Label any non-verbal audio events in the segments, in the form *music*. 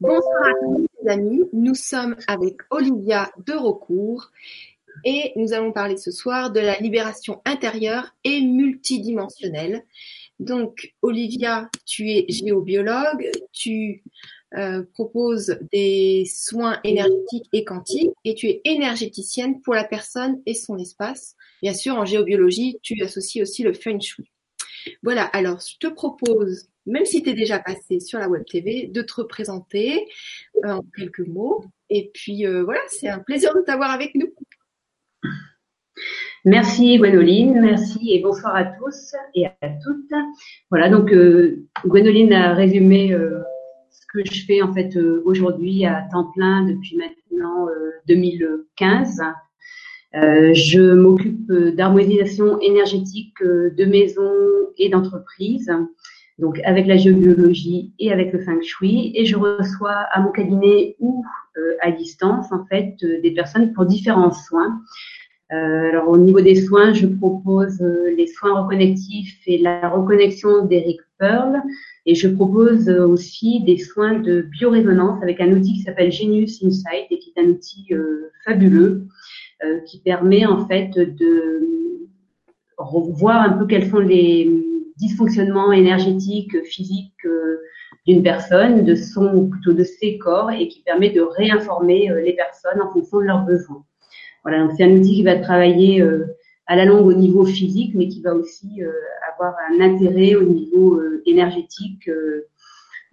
Bonsoir à tous les amis, nous sommes avec Olivia de Recourt et nous allons parler ce soir de la libération intérieure et multidimensionnelle. Donc Olivia, tu es géobiologue, tu euh, proposes des soins énergétiques et quantiques et tu es énergéticienne pour la personne et son espace. Bien sûr, en géobiologie, tu associes aussi le feng shui. Voilà, alors je te propose, même si tu es déjà passé sur la Web TV, de te représenter euh, en quelques mots. Et puis euh, voilà, c'est un plaisir de t'avoir avec nous. Merci Gwénoline, merci et bonsoir à tous et à toutes. Voilà, donc euh, Gwénoline a résumé euh, ce que je fais en fait aujourd'hui à temps plein depuis maintenant 2015. je m'occupe d'harmonisation énergétique de maisons et d'entreprises, donc avec la géobiologie et avec le feng shui, et je reçois à mon cabinet ou à distance en fait des personnes pour différents soins. Euh, alors au niveau des soins, je propose euh, les soins reconnectifs et la reconnexion d'Eric Pearl. Et je propose euh, aussi des soins de biorésonance avec un outil qui s'appelle Genius Insight et qui est un outil fabuleux qui permet en fait de voir un peu quels sont les dysfonctionnements énergétiques, physiques d'une personne, de son ou plutôt de ses corps et qui permet de réinformer les personnes en fonction de leurs besoins. Voilà, donc c'est un outil qui va travailler euh, à la longue au niveau physique, mais qui va aussi euh, avoir un intérêt au niveau euh, énergétique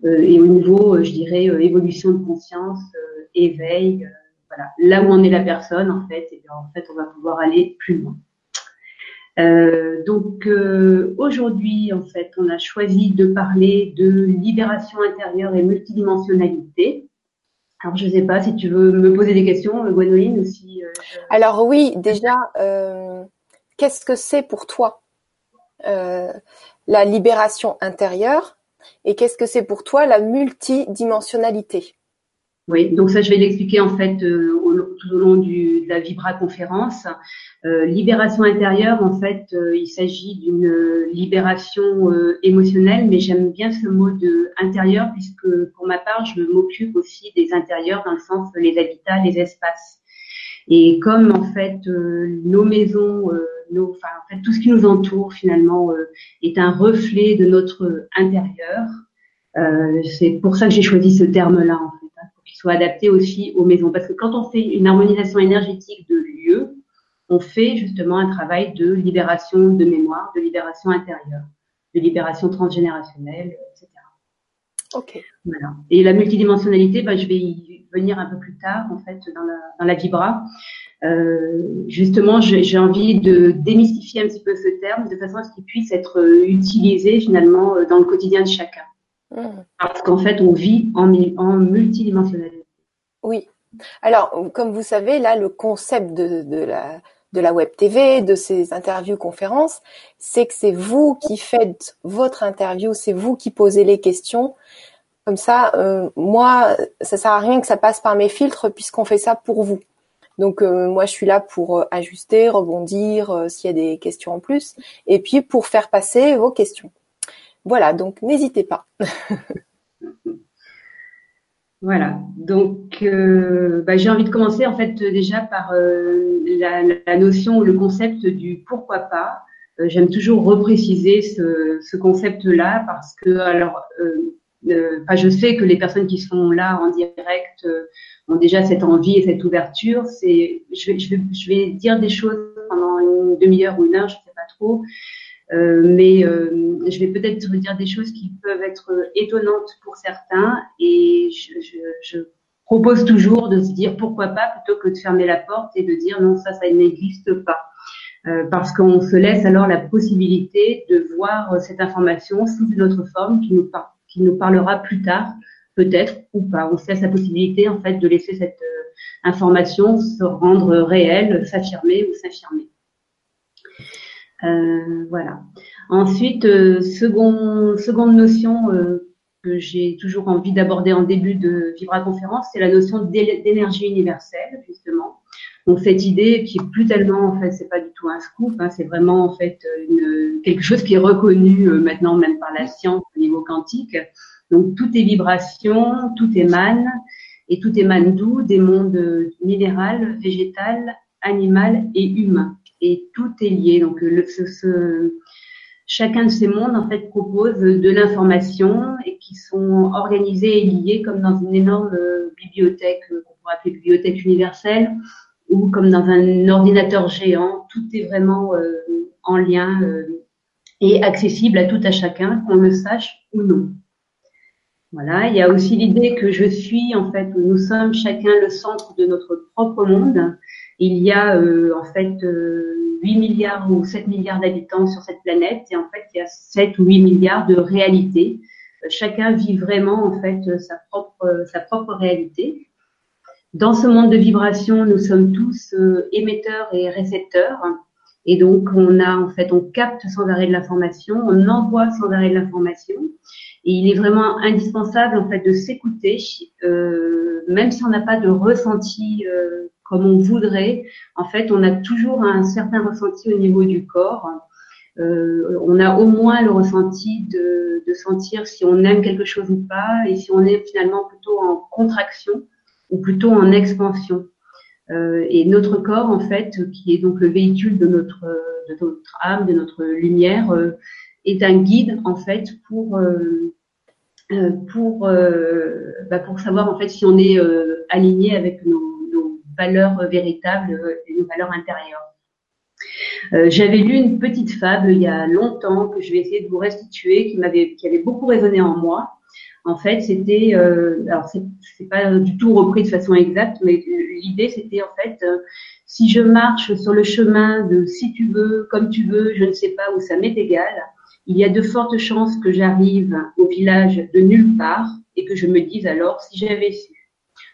et au niveau, je dirais, évolution de conscience, éveil. voilà, là où en est la personne, en fait, et en fait, on va pouvoir aller plus loin. Euh, donc aujourd'hui, en fait, on a choisi de parler de libération intérieure et multidimensionnalité. Alors, je ne sais pas si tu veux me poser des questions, Gwenoline, aussi. Euh, Alors oui, déjà, euh, qu'est-ce que c'est pour toi euh, la libération intérieure et qu'est-ce que c'est pour toi la multidimensionnalité? Oui, donc ça, je vais l'expliquer en fait euh, tout au long du, de la Vibra conférence. Euh, libération intérieure, en fait, euh, il s'agit d'une libération émotionnelle, mais j'aime bien ce mot de intérieur puisque pour ma part, je m'occupe aussi des intérieurs dans le sens les habitats, les espaces. Et comme en fait nos maisons, nos, enfin en fait tout ce qui nous entoure finalement est un reflet de notre intérieur, c'est pour ça que j'ai choisi ce terme-là en soit adapté aussi aux maisons. Parce que quand on fait une harmonisation énergétique de lieu, on fait justement un travail de libération de mémoire, de libération intérieure, de libération transgénérationnelle, etc. Ok. Voilà. Et la multidimensionnalité, bah, je vais y venir un peu plus tard, en fait, dans la, dans la Vibra. Euh, justement, j'ai envie de démystifier un petit peu ce terme de façon à ce qu'il puisse être utilisé finalement dans le quotidien de chacun. Mmh. Parce qu'en fait, on vit en, en multidimensionnalité. Oui. Alors, comme vous savez, là, le concept de, de la de la web TV, de ces interviews conférences, c'est que c'est vous qui faites votre interview, c'est vous qui posez les questions. Comme ça, euh, moi, ça sert à rien que ça passe par mes filtres puisqu'on fait ça pour vous. Donc euh, moi, je suis là pour euh, ajuster, rebondir s'il y a des questions en plus, et puis pour faire passer vos questions. Voilà, donc n'hésitez pas. *laughs* voilà, donc euh, bah, j'ai envie de commencer en fait déjà par euh, la, notion ou le concept du pourquoi pas. Euh, j'aime toujours repréciser ce, concept-là parce que alors je sais que les personnes qui sont là en direct ont déjà cette envie et cette ouverture. Je je vais dire des choses pendant une demi-heure ou une heure, je ne sais pas trop. Euh, mais euh, je vais peut-être dire des choses qui peuvent être étonnantes pour certains et je, je, je, propose toujours de se dire pourquoi pas plutôt que de fermer la porte et de dire non ça ça n'existe pas. Euh, parce qu'on se laisse alors la possibilité de voir cette information sous une autre forme qui nous, parlera plus tard peut-être ou pas. On se laisse la possibilité en fait de laisser cette information se rendre réelle s'affirmer ou s'affirmer euh, voilà. Ensuite, euh, second, seconde notion euh, que j'ai toujours envie d'aborder en début de Vibra Conférence, c'est la notion d'énergie universelle, justement. Donc cette idée qui est plus tellement, en fait, c'est pas du tout un scoop, hein, c'est vraiment en fait une, quelque chose qui est reconnu maintenant même par la science au niveau quantique, Donc tout est vibration, tout émane, et tout émane d'où? Des mondes minéral, végétal, animal et humain. Et tout est lié. Donc chacun de ces mondes en fait propose de l'information et qui sont organisés et liés comme dans une énorme bibliothèque qu'on pourrait appeler bibliothèque universelle ou comme dans un ordinateur géant. Tout est vraiment euh, en lien euh, et accessible à tout à chacun, qu'on le sache ou non. Voilà, il y a aussi l'idée que je suis, en fait, nous sommes chacun le centre de notre propre monde. Il y a euh, en fait 8 milliards ou 7 milliards d'habitants sur cette planète et en fait il y a 7 ou 8 milliards de réalités. chacun vit vraiment en fait sa propre sa propre réalité. Dans ce monde de vibration, nous sommes tous euh, émetteurs et récepteurs. Et donc, on a, en fait, on capte sans arrêt de l'information, on envoie sans arrêt de l'information. Et il est vraiment indispensable, en fait, de s'écouter, euh, même si on n'a pas de ressenti euh, comme on voudrait. En fait, on a toujours un certain ressenti au niveau du corps. Euh, on a au moins le ressenti de, sentir si on aime quelque chose ou pas, et si on est finalement plutôt en contraction ou plutôt en expansion. Euh, et notre corps, en fait, qui est donc le véhicule de notre, de notre âme, de notre lumière, euh, est un guide, en fait, pour, bah pour savoir, en fait, si on est aligné avec nos, valeurs véritables et nos valeurs intérieures. J'avais lu une petite fable il y a longtemps que je vais essayer de vous restituer, qui m'avait, qui avait beaucoup résonné en moi. En fait, c'était, euh, alors c'est pas du tout repris de façon exacte, mais l'idée c'était en fait, euh, si je marche sur le chemin de si tu veux, comme tu veux, je ne sais pas où ça m'est égal, il y a de fortes chances que j'arrive au village de nulle part et que je me dise alors si j'avais su.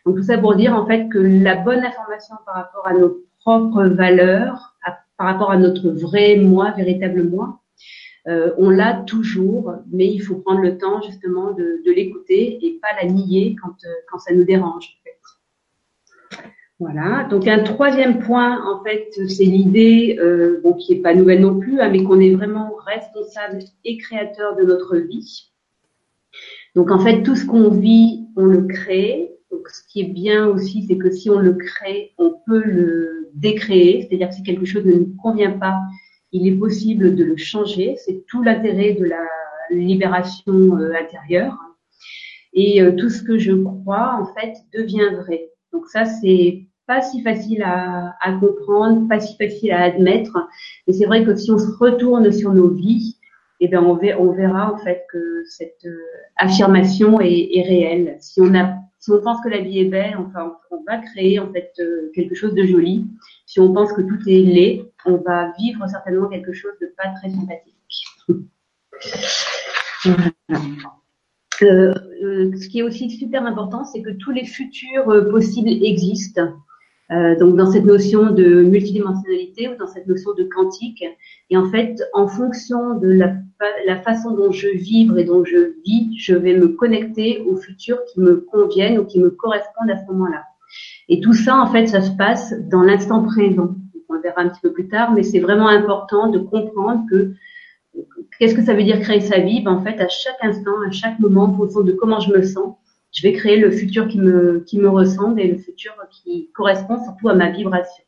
Donc tout ça pour dire en fait que la bonne information par rapport à nos propres valeurs, par rapport à notre vrai moi, véritable moi, euh, on l'a toujours, mais il faut prendre le temps justement de, l'écouter et pas la nier quand, euh, quand ça nous dérange. En fait. Voilà. Donc un troisième point, en fait, c'est l'idée, euh, bon, qui est pas nouvelle non plus, hein, mais qu'on est vraiment responsable et créateur de notre vie. Donc en fait, tout ce qu'on vit, on le crée. Donc ce qui est bien aussi, c'est que si on le crée, on peut le décréer. C'est-à-dire que si quelque chose ne nous convient pas, il est possible de le changer. C'est tout l'intérêt de la libération euh, intérieure. Et euh, tout ce que je crois, en fait, devient vrai. Donc ça, c'est pas si facile à, comprendre, pas si facile à admettre. Mais c'est vrai que si on se retourne sur nos vies, eh bien, on, verra, en fait que cette euh, affirmation est, est, réelle. Si on a, si on pense que la vie est belle, enfin, on va créer en fait quelque chose de joli. Si on pense que tout est laid, on va vivre certainement quelque chose de pas très sympathique. *laughs* Euh, euh, ce qui est aussi super important, c'est que tous les futurs euh, possibles existent. Donc dans cette notion de multidimensionnalité ou dans cette notion de quantique. Et en fait, en fonction de la, façon dont je vibre et dont je vis, je vais me connecter aux futurs qui me conviennent ou qui me correspondent à ce moment-là. Et tout ça, en fait, ça se passe dans l'instant présent on le verra un petit peu plus tard, mais c'est vraiment important de comprendre que qu'est-ce que ça veut dire créer sa vie? Ben, En fait, à chaque instant, à chaque moment, en fonction de comment je me sens, je vais créer le futur qui me, qui me ressemble et le futur qui correspond surtout à ma vibration.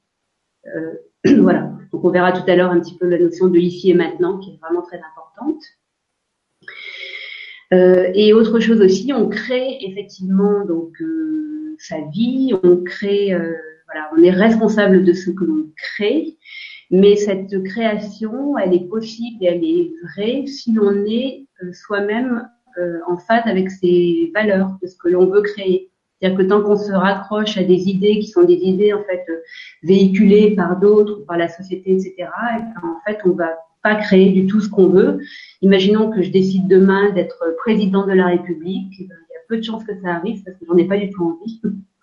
Euh, *clears throat* voilà. Donc, on verra tout à l'heure un petit peu la notion de ici et maintenant qui est vraiment très importante. Euh, et autre chose aussi, on crée effectivement donc euh, sa vie, on crée voilà, on est responsable de ce que l'on crée, mais cette création, elle est possible et elle est vraie si l'on est euh, soi-même euh, en phase avec ses valeurs, de ce que l'on veut créer. C'est-à-dire que tant qu'on se raccroche à des idées qui sont des idées en fait euh, véhiculées par d'autres, par la société, etc., et ben, en fait on va pas créer du tout ce qu'on veut. Imaginons que je décide demain d'être président de la République, il y a peu de chances que ça arrive parce que j'en ai pas du tout envie *laughs*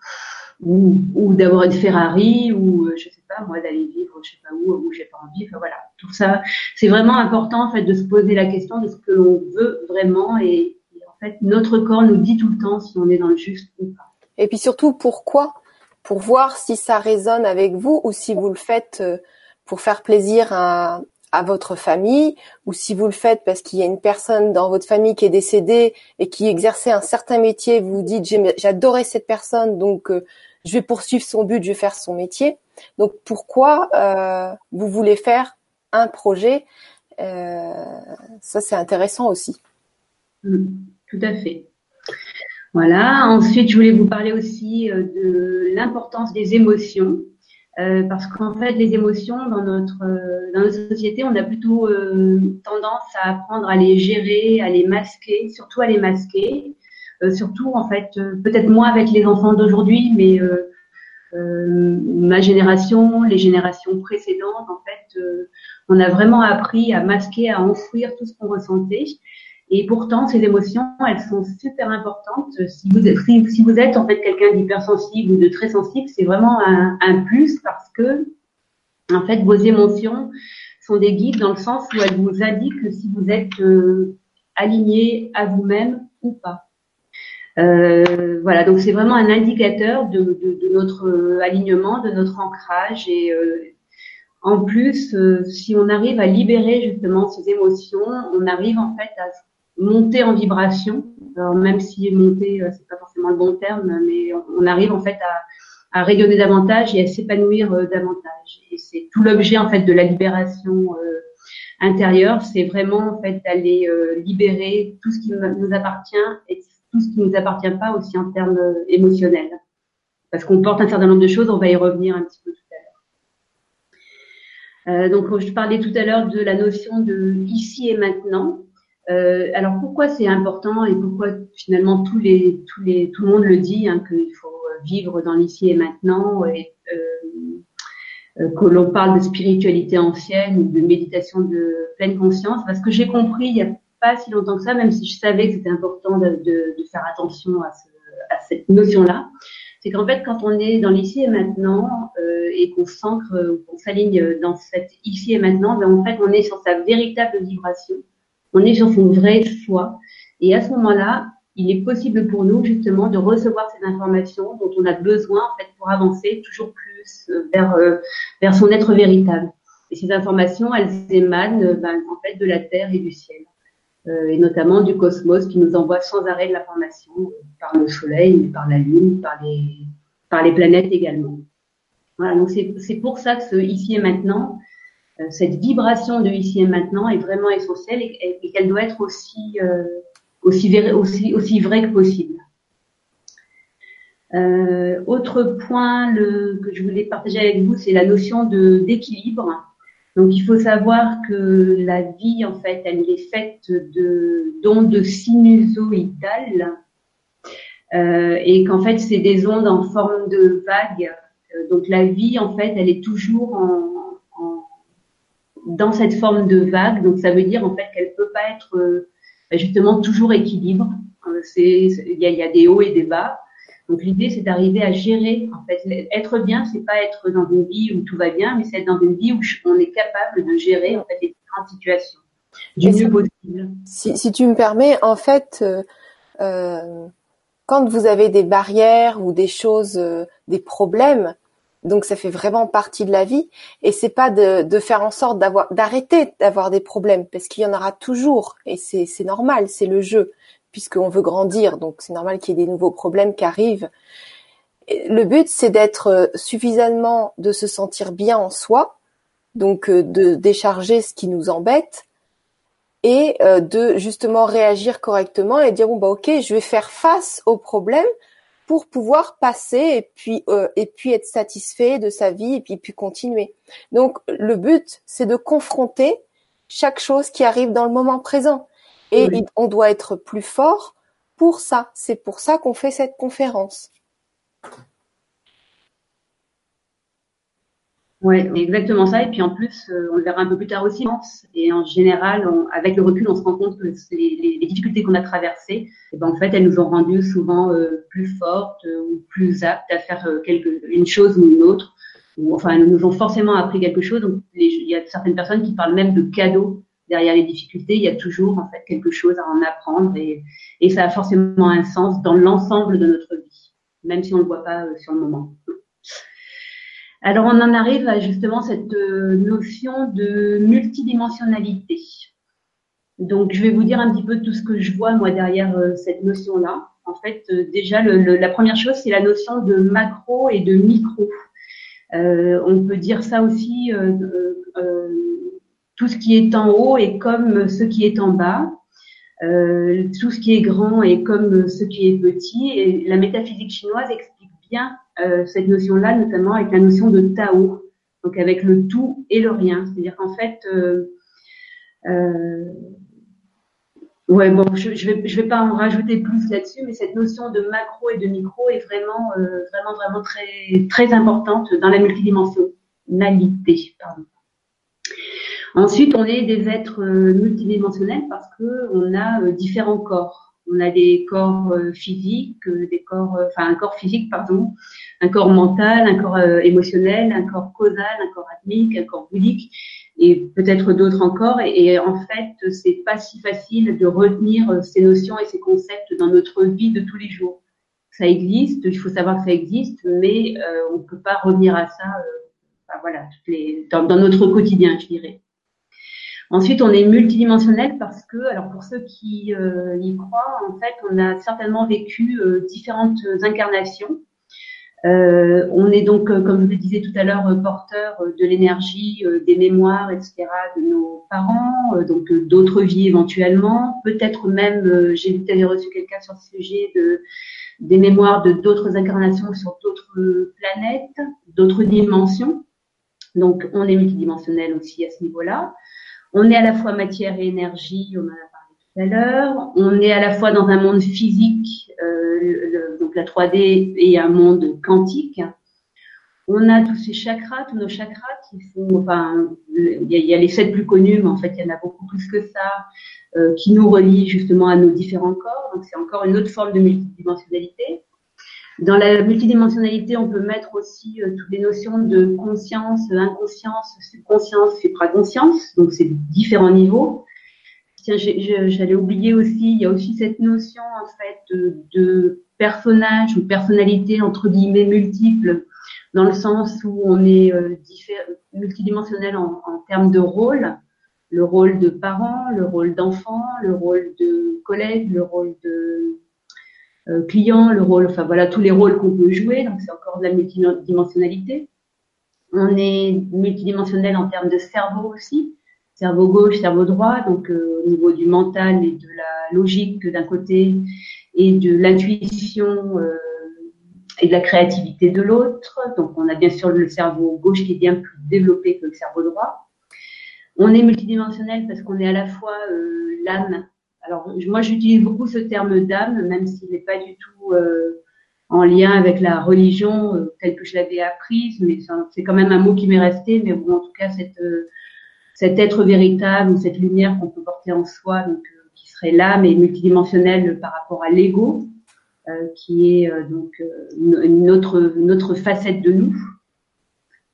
ou, ou d'avoir une Ferrari ou euh, je sais pas moi d'aller vivre je sais pas où où j'ai pas envie enfin voilà. Tout ça c'est vraiment important en fait de se poser la question de ce que l'on veut vraiment et, en fait notre corps nous dit tout le temps si on est dans le juste ou pas. Et puis surtout pourquoi? Pour voir si ça résonne avec vous ou si vous le faites euh, pour faire plaisir à, à votre famille, ou si vous le faites parce qu'il y a une personne dans votre famille qui est décédée et qui exerçait un certain métier, vous vous dites j'adorais cette personne, donc euh, je vais poursuivre son but, je vais faire son métier. Donc pourquoi euh, vous voulez faire un projet euh, Ça c'est intéressant aussi. Mmh, tout à fait. Voilà. Ensuite, je voulais vous parler aussi de l'importance des émotions. Euh, parce qu'en fait, les émotions dans notre euh, on a plutôt euh, tendance à apprendre à les gérer, à les masquer, surtout à les masquer. Surtout, en fait, peut-être moins avec les enfants d'aujourd'hui, mais ma génération, les générations précédentes, en fait, on a vraiment appris à masquer, à enfouir tout ce qu'on ressentait. Et pourtant, ces émotions, elles sont super importantes. Si vous êtes, en fait quelqu'un d'hypersensible ou de très sensible, c'est vraiment un, plus parce que, en fait, vos émotions sont des guides dans le sens où elles vous indiquent si vous êtes euh, aligné à vous-même ou pas. Euh, voilà, donc c'est vraiment un indicateur de, de, de, notre euh, alignement, de notre ancrage et euh, en plus, si on arrive à libérer justement ces émotions, on arrive en fait à monter en vibration. Même si monter, c'est pas forcément le bon terme, mais on, arrive en fait à, rayonner davantage et à s'épanouir davantage. Et c'est tout l'objet en fait de la libération intérieure, c'est vraiment en fait d'aller libérer tout ce qui nous appartient et tout ce qui nous appartient pas aussi en termes émotionnels. Parce qu'on porte un certain nombre de choses, on va y revenir un petit peu tout à l'heure. Euh, donc, je parlais tout à l'heure de la notion de ici et maintenant. Euh, alors pourquoi c'est important et pourquoi finalement tous les, tous les, tout le monde le dit hein, qu'il faut euh, vivre dans l'ici et maintenant et euh, que l'on parle de spiritualité ancienne ou de méditation de pleine conscience? Parce que j'ai compris il n'y a pas si longtemps que ça même si je savais que c'était important de, faire attention à, ce, à cette notion là c'est qu'en fait quand on est dans l'ici et maintenant euh, et qu'on s'ancre qu'on s'aligne dans cette ici et maintenant ben, en fait on est sur sa véritable vibration on est sur son vraie foi. Et à ce moment-là, il est possible pour nous justement de recevoir ces informations dont on a besoin en fait pour avancer toujours plus euh, vers euh, vers son être véritable. Et ces informations, elles émanent euh, ben, en fait de la terre et du ciel, et notamment du cosmos qui nous envoie sans arrêt de l'information par le soleil, par la lune, par les par les planètes également. Voilà, donc c'est pour ça que ce ici et maintenant, euh, cette vibration de ici et maintenant est vraiment essentielle et, qu'elle doit être aussi, euh, aussi, aussi, aussi vraie que possible. Euh, autre point le, que je voulais partager avec vous, c'est la notion d'équilibre. Donc, il faut savoir que la vie, en fait, elle est faite de d'ondes sinusoïdales euh, et qu'en fait, c'est des ondes en forme de vagues. Donc, la vie, en fait, elle est toujours en, dans cette forme de vague. Donc ça veut dire en fait qu'elle peut pas être euh, justement toujours équilibre. Euh, il y a, y a, des hauts et des bas. Donc l'idée c'est d'arriver à gérer en fait être bien, c'est pas être dans une vie où tout va bien, mais c'est être dans une vie où on est capable de gérer en fait les différentes situations du mieux possible. Si, si, tu me permets, en fait, euh, euh, quand vous avez des barrières ou des choses, euh, des problèmes, donc ça fait vraiment partie de la vie et c'est pas de, de, faire en sorte d'avoir d'arrêter d'avoir des problèmes parce qu'il y en aura toujours et c'est normal, c'est le jeu puisqu'on veut grandir donc c'est normal qu'il y ait des nouveaux problèmes qui arrivent. le but c'est d'être suffisamment de se sentir bien en soi donc euh, de décharger ce qui nous embête et euh, de justement réagir correctement et dire bon bah ok je vais faire face aux problèmes pour pouvoir passer et puis euh, et puis être satisfait de sa vie et puis puis continuer. Donc le but c'est de confronter chaque chose qui arrive dans le moment présent et on doit être plus fort pour ça. C'est pour ça qu'on fait cette conférence. Ouais, exactement ça. Et puis en plus, euh, on le verra un peu plus tard aussi. Et en général, avec le recul, on se rend compte que les, les, difficultés qu'on a traversées, et eh ben, en fait, elles nous ont rendues souvent euh, plus fortes euh, ou plus aptes à faire quelque, une chose ou une autre. Ou enfin, elles nous ont forcément appris quelque chose. Donc, il y a certaines personnes qui parlent même de cadeaux derrière les difficultés. Il y a toujours quelque chose à en apprendre et, ça a forcément un sens dans l'ensemble de notre vie, même si on ne le voit pas sur le moment. Alors on en arrive à justement cette euh, notion de multidimensionnalité. Donc je vais vous dire un petit peu tout ce que je vois moi derrière euh, cette notion-là. En fait, euh, déjà la première chose, c'est la notion de macro et de micro. on peut dire ça aussi, tout ce qui est en haut est comme ce qui est en bas. tout ce qui est grand est comme ce qui est petit. Et la métaphysique chinoise explique bien euh, cette notion-là, notamment avec la notion de Tao, donc avec le tout et le rien. C'est-à-dire qu'en fait, euh, euh, ouais, bon, je, je vais, pas en rajouter plus là-dessus, mais cette notion de macro et de micro est vraiment, vraiment, vraiment très, très importante dans la multidimensionnalité. Ensuite, on est des êtres multidimensionnels parce que on a différents corps. On a des corps physiques, des corps, enfin un corps physique, pardon, un corps mental, un corps euh, émotionnel, un corps causal, un corps atmique, un corps bouddhique et peut-être d'autres encore. Et, en fait, c'est pas si facile de retenir euh, ces notions et ces concepts dans notre vie de tous les jours. Ça existe, il faut savoir que ça existe, mais euh, on peut pas revenir à ça, enfin, voilà, dans, notre quotidien, je dirais. Ensuite, on est multidimensionnel parce que, alors pour ceux qui y croient, en fait, on a certainement vécu différentes incarnations euh, on est donc, euh, comme je le disais tout à l'heure, euh, porteur de l'énergie, des mémoires, etc. de nos parents, donc d'autres vies éventuellement. Peut-être même, j'ai tu reçu quelqu'un sur ce sujet, de, des mémoires de d'autres incarnations sur d'autres planètes, d'autres dimensions. Donc, on est multidimensionnel aussi à ce niveau-là. On est à la fois matière et énergie, on en a parlé tout à l'heure. On est à la fois dans un monde physique euh, donc la 3D et un monde quantique. On a tous ces chakras, tous nos chakras qui font, enfin, il y, a, les sept plus connus, mais en fait, il y en a beaucoup plus que ça, euh, qui nous relient justement à nos différents corps. Donc, c'est encore une autre forme de multidimensionnalité. Dans la multidimensionnalité, on peut mettre aussi euh, toutes les notions de conscience, inconscience, subconscience, supraconscience. Donc, c'est différents niveaux. Tiens, j'allais oublier aussi, il y a aussi cette notion en fait de, personnage ou personnalité entre guillemets multiple, dans le sens où on est euh, multidimensionnel en, en, termes de rôle, le rôle de parent, le rôle d'enfant, le rôle de collègue, le rôle de euh, client, le rôle, enfin voilà tous les rôles qu'on peut jouer, donc c'est encore de la multidimensionnalité. On est multidimensionnel en termes de cerveau aussi cerveau gauche, cerveau droit, donc euh, au niveau du mental et de la logique d'un côté et de l'intuition euh, et de la créativité de l'autre. Donc on a bien sûr le cerveau gauche qui est bien plus développé que le cerveau droit. On est multidimensionnel parce qu'on est à la fois euh, l'âme. Alors moi j'utilise beaucoup ce terme d'âme, même s'il n'est pas du tout en lien avec la religion telle que je l'avais apprise, mais c'est quand même un mot qui m'est resté. Mais bon, en tout cas cette cet être véritable cette lumière qu'on peut porter en soi, donc euh, qui serait l'âme et multidimensionnelle par rapport à l'ego, euh, qui est euh, donc une autre facette de nous.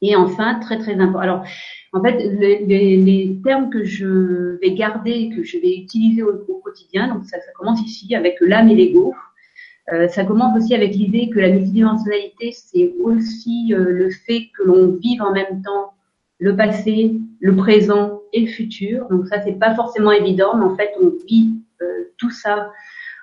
Et enfin, très très important. Alors, en fait, les, les, termes que je vais garder, que je vais utiliser au, quotidien, donc ça, ça, commence ici avec l'âme et l'ego. Euh, ça commence aussi avec l'idée que la multidimensionnalité, c'est aussi le fait que l'on vive en même temps le passé, le présent et le futur. Donc ça, c'est pas forcément évident, mais en fait, on vit euh, tout ça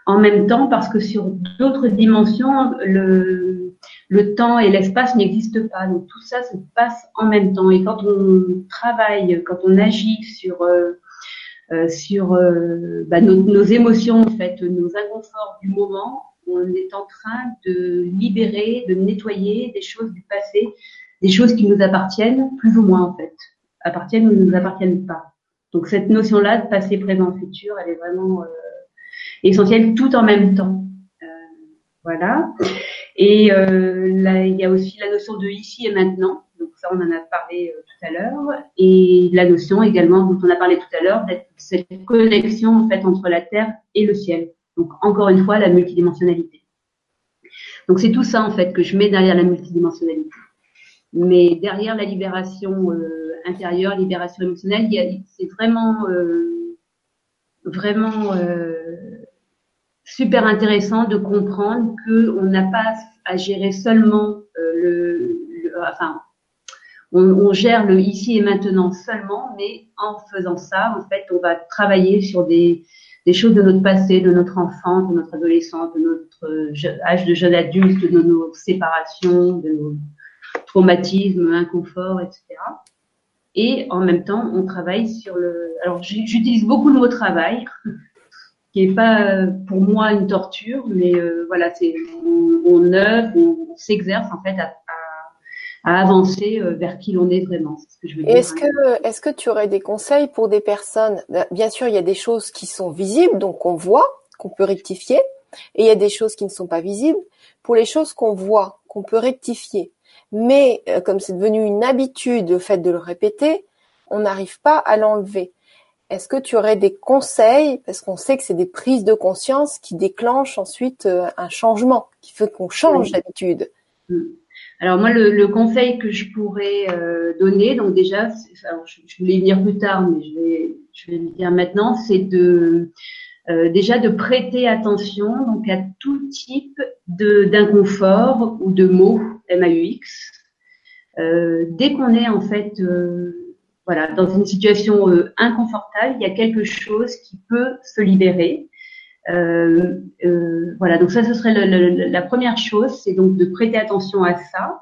en même temps parce que sur d'autres dimensions, le, le temps et l'espace n'existent pas. Donc tout ça se passe en même temps. Et quand on travaille, quand on agit sur euh, euh sur euh, bah, nos, nos, émotions, en fait, nos inconforts du moment, on est en train de libérer, de nettoyer des choses du passé des choses qui nous appartiennent, plus ou moins en fait, appartiennent ou ne nous appartiennent pas. Donc cette notion-là de passé, présent, futur, elle est vraiment euh, essentielle tout en même temps. Euh, voilà. Et euh, là, il y a aussi la notion de ici et maintenant. Donc ça, on en a parlé euh, tout à l'heure. Et la notion également dont on a parlé tout à l'heure, d'être cette connexion en fait entre la terre et le ciel. Donc encore une fois, la multidimensionnalité. Donc c'est tout ça en fait que je mets derrière la multidimensionnalité. Mais derrière la libération euh, intérieure, libération émotionnelle, c'est vraiment, euh, vraiment euh, super intéressant de comprendre qu'on n'a pas à gérer seulement le, enfin, on, gère le ici et maintenant seulement, mais en faisant ça, en fait, on va travailler sur des, choses de notre passé, de notre enfance, de notre adolescence, de notre âge de jeune adulte, de nos séparations, de nos traumatismes, inconfort, etc. Et en même temps, on travaille sur le. Alors, j'utilise beaucoup le mot travail, qui est pas pour moi une torture, mais euh, voilà, c'est on, on œuvre, on, s'exerce en fait à, à, avancer euh, vers qui l'on est vraiment. Est-ce que est-ce que tu aurais des conseils pour des personnes? Bah, Bien sûr, il y a des choses qui sont visibles, donc qu'on voit, qu'on peut rectifier, et il y a des choses qui ne sont pas visibles. Pour les choses qu'on voit, qu'on peut rectifier, mais euh, comme c'est devenu une habitude, le fait de le répéter, on n'arrive pas à l'enlever. Est-ce que tu aurais des conseils, parce qu'on sait que c'est des prises de conscience qui déclenchent ensuite euh, un changement, qui fait qu'on change d'habitude? Mm. Alors moi, le, conseil que je pourrais euh, donner, donc déjà, je, voulais venir plus tard, mais je vais, je vais le dire maintenant, c'est de déjà de prêter attention donc à tout type d'inconfort ou de mots MAUX. Euh, dès qu'on est en fait euh, voilà, dans une situation euh, inconfortable, il y a quelque chose qui peut se libérer. Euh, euh, voilà, donc ça, ce serait le, la première chose, c'est donc de prêter attention à ça.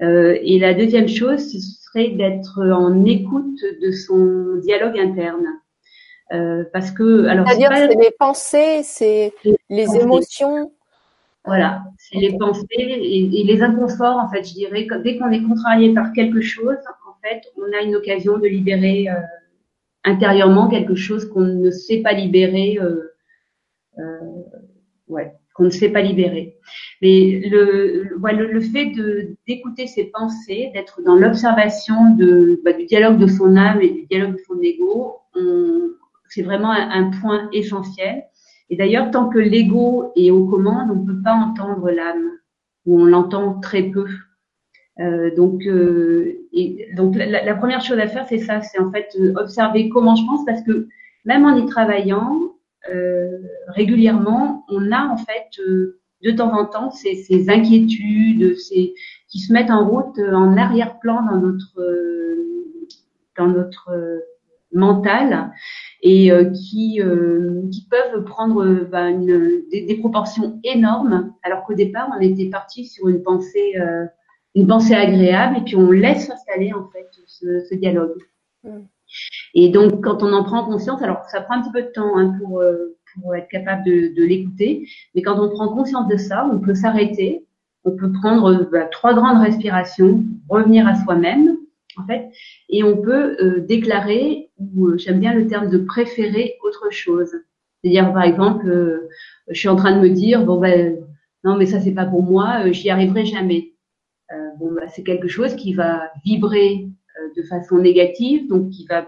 et la deuxième chose, ce serait d'être en écoute de son dialogue interne. parce que, alors, c'est-à-dire, c'est les pensées, c'est les émotions. Voilà, c'est les pensées et, les inconforts, en fait, je dirais. Dès qu'on est contrarié par quelque chose, fait, on a une occasion de libérer euh, intérieurement quelque chose qu'on ne sait pas libérer. Euh, euh, ouais, qu'on ne sait pas libérer. Mais le, le, le fait d'écouter ses pensées, d'être dans l'observation de bah, du dialogue de son âme et du dialogue de son ego, c'est vraiment un, point essentiel. Et d'ailleurs, tant que l'ego est aux commandes, on ne peut pas entendre l'âme, ou on l'entend très peu. Euh, donc, euh, et, donc la, première chose à faire, c'est ça, c'est en fait euh, observer comment je pense, parce que même en y travaillant euh, régulièrement, on a en fait euh, de temps en temps ces, ces, inquiétudes, ces qui se mettent en route en arrière-plan dans notre dans notre mental et euh, qui, euh, qui peuvent prendre bah, une, des, des, proportions énormes, alors qu'au départ, on était parti sur une pensée, euh, une pensée agréable, et puis on laisse s'installer en fait ce, ce dialogue. Mm. Et donc, quand on en prend conscience, alors ça prend un petit peu de temps hein, pour, pour être capable de, de l'écouter, mais quand on prend conscience de ça, on peut s'arrêter, on peut prendre bah, trois grandes respirations, revenir à soi-même, en fait, et on peut euh, déclarer, ou euh, j'aime bien le terme de préférer autre chose. C'est-à-dire, par exemple, euh, je suis en train de me dire, bon ben, non, mais ça c'est pas pour moi, j'y arriverai jamais. Bon, ben, c'est quelque chose qui va vibrer de façon négative, donc qui va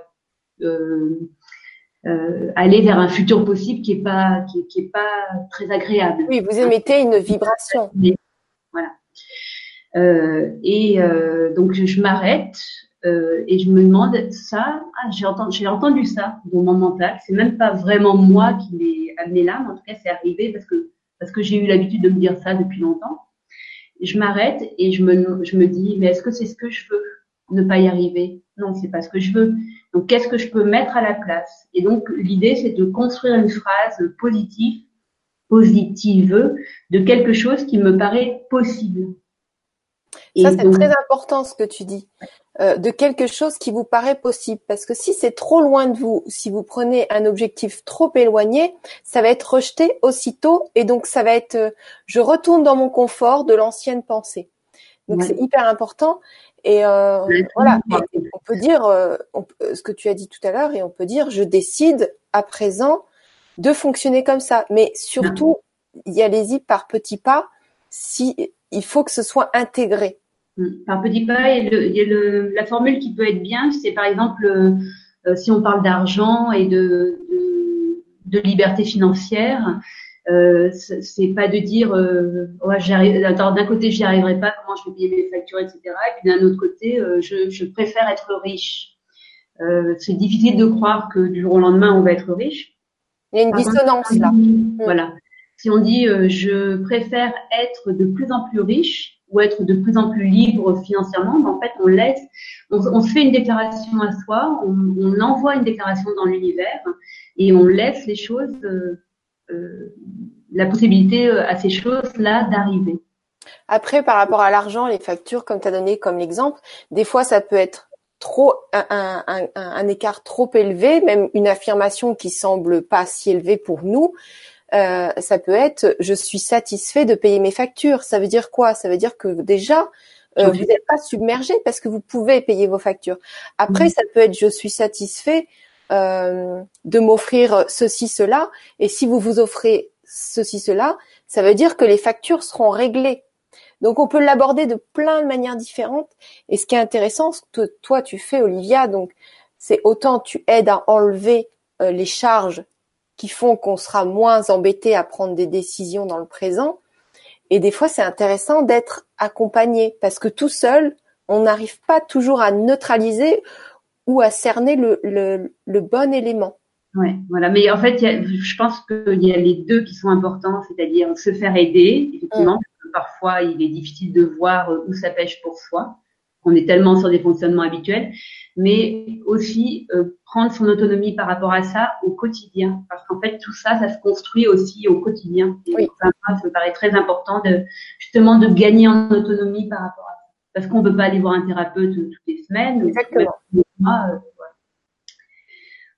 aller vers un futur possible qui est pas qui, qui est pas très agréable. Oui, vous émettez une vibration. Voilà. Euh, et euh, donc je, m'arrête euh, et je me demande ça. Ah, j'ai entendu, j'ai entendu ça dans mon mental. C'est même pas vraiment moi qui l'ai amené là, mais en tout cas c'est arrivé parce que parce que j'ai eu l'habitude de me dire ça depuis longtemps. Je m'arrête et je me je me dis mais est-ce que c'est ce que je veux? Ne pas y arriver? Non, c'est pas ce que je veux. Donc qu'est-ce que je peux mettre à la place? Et donc l'idée c'est de construire une phrase positive positive de quelque chose qui me paraît possible. Ça, c'est très important ce que tu dis, euh, de quelque chose qui vous paraît possible. Parce que si c'est trop loin de vous, si vous prenez un objectif trop éloigné, ça va être rejeté aussitôt. Et donc, ça va être, euh, je retourne dans mon confort de l'ancienne pensée. Donc, c'est hyper important. Et euh, voilà, on peut dire euh, ce que tu as dit tout à l'heure, et on peut dire, je décide à présent de fonctionner comme ça. Mais surtout, y allez-y par petits pas. Si il faut que ce soit intégré. Mm. Par petit pas, il y a, le, la formule qui peut être bien, c'est par exemple euh, euh, si on parle d'argent et de, de, de, liberté financière, euh, c'est pas de dire euh, d'un côté j'y arriverai pas, comment je vais payer mes factures, etc. Et puis d'un autre côté, euh, je, je, préfère être riche. c'est difficile de croire que du jour au lendemain on va être riche. Il y a une dissonance là. Voilà. Si on dit je préfère être de plus en plus riche, ou être de plus en plus libre financièrement, ben, en fait, on laisse, on, se fait une déclaration à soi, on, envoie une déclaration dans l'univers et on laisse les choses, euh, euh, la possibilité à ces choses-là d'arriver. Après, par rapport à l'argent, les factures, comme tu as donné comme exemple, des fois, ça peut être trop un, écart trop élevé, même une affirmation qui semble pas si élevée pour nous. Euh, ça peut être je suis satisfait de payer mes factures. Ça veut dire quoi? Ça veut dire que déjà euh, vous n'êtes pas submergé parce que vous pouvez payer vos factures. Après, ça peut être je suis satisfait euh, de m'offrir ceci cela. Et si vous vous offrez ceci cela, ça veut dire que les factures seront réglées. Donc on peut l'aborder de plein de manières différentes. Et ce qui est intéressant, ce que toi tu fais, Olivia, donc c'est autant tu aides à enlever les charges qui font qu'on sera moins embêté à prendre des décisions dans le présent. Et des fois, c'est intéressant d'être accompagné parce que tout seul, on n'arrive pas toujours à neutraliser ou à cerner le, le, le bon élément. Ouais, voilà. Mais en fait, je pense qu'il y a les deux qui sont importants, c'est-à-dire se faire aider. Effectivement, mm. parfois, il est difficile de voir où ça pêche pour soi. On est tellement sur des fonctionnements habituels mais aussi euh, prendre son autonomie par rapport à ça au quotidien, parce qu'en fait tout ça, ça se construit aussi au quotidien. Et oui. ça me paraît très important de justement de gagner en autonomie par rapport à ça, parce qu'on ne peut pas aller voir un thérapeute toutes les semaines. Exactement. Euh,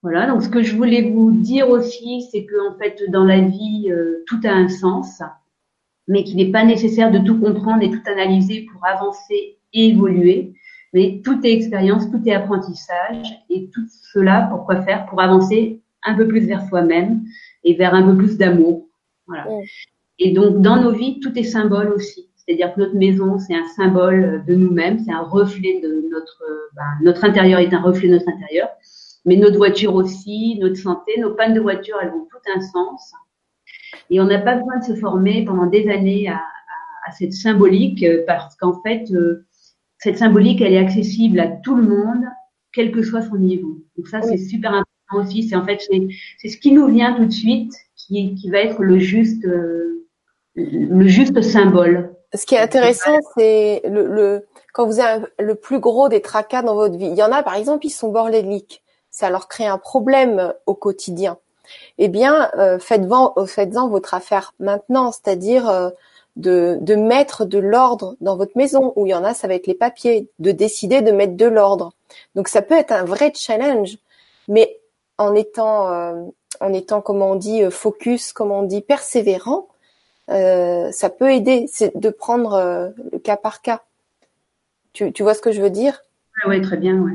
voilà. Donc ce que je voulais vous dire aussi, c'est que en fait dans la vie euh, tout a un sens, mais qu'il n'est pas nécessaire de tout comprendre et tout analyser pour avancer et évoluer mais tout est expérience, tout est apprentissage, et tout cela, pour quoi faire? Pour avancer un peu plus vers soi-même et vers un peu plus d'amour. Voilà. Et donc, dans nos vies, tout est symbole aussi. C'est-à-dire que notre maison, c'est un symbole de nous-mêmes, c'est un reflet de notre, ben, notre intérieur est un reflet de notre intérieur. Mais notre voiture aussi, notre santé, nos pannes de voiture, elles ont tout un sens. Et on n'a pas besoin de se former pendant des années à, à, à cette symbolique parce qu'en fait, euh, cette symbolique, elle est accessible à tout le monde, quel que soit son niveau. Donc ça, c'est super important aussi. C'est en fait, c'est ce qui nous vient tout de suite, qui, qui va être le juste, euh, le juste symbole. Ce qui est intéressant, c'est le, le, quand vous avez le plus gros des tracas dans votre vie. Il y en a, par exemple, ils sont bordéliques. Ça leur crée un problème au quotidien. Eh bien, euh, faites-en faites votre affaire maintenant, c'est-à-dire euh, de, de mettre de l'ordre dans votre maison, où il y en a, ça va être les papiers, de décider de mettre de l'ordre. Donc ça peut être un vrai challenge, mais en étant, euh, en étant, comment on dit, euh, focus, comme on dit, persévérant, euh, ça peut aider. C'est de prendre le cas par cas. Tu, tu vois ce que je veux dire? Oui, très bien. Ouais.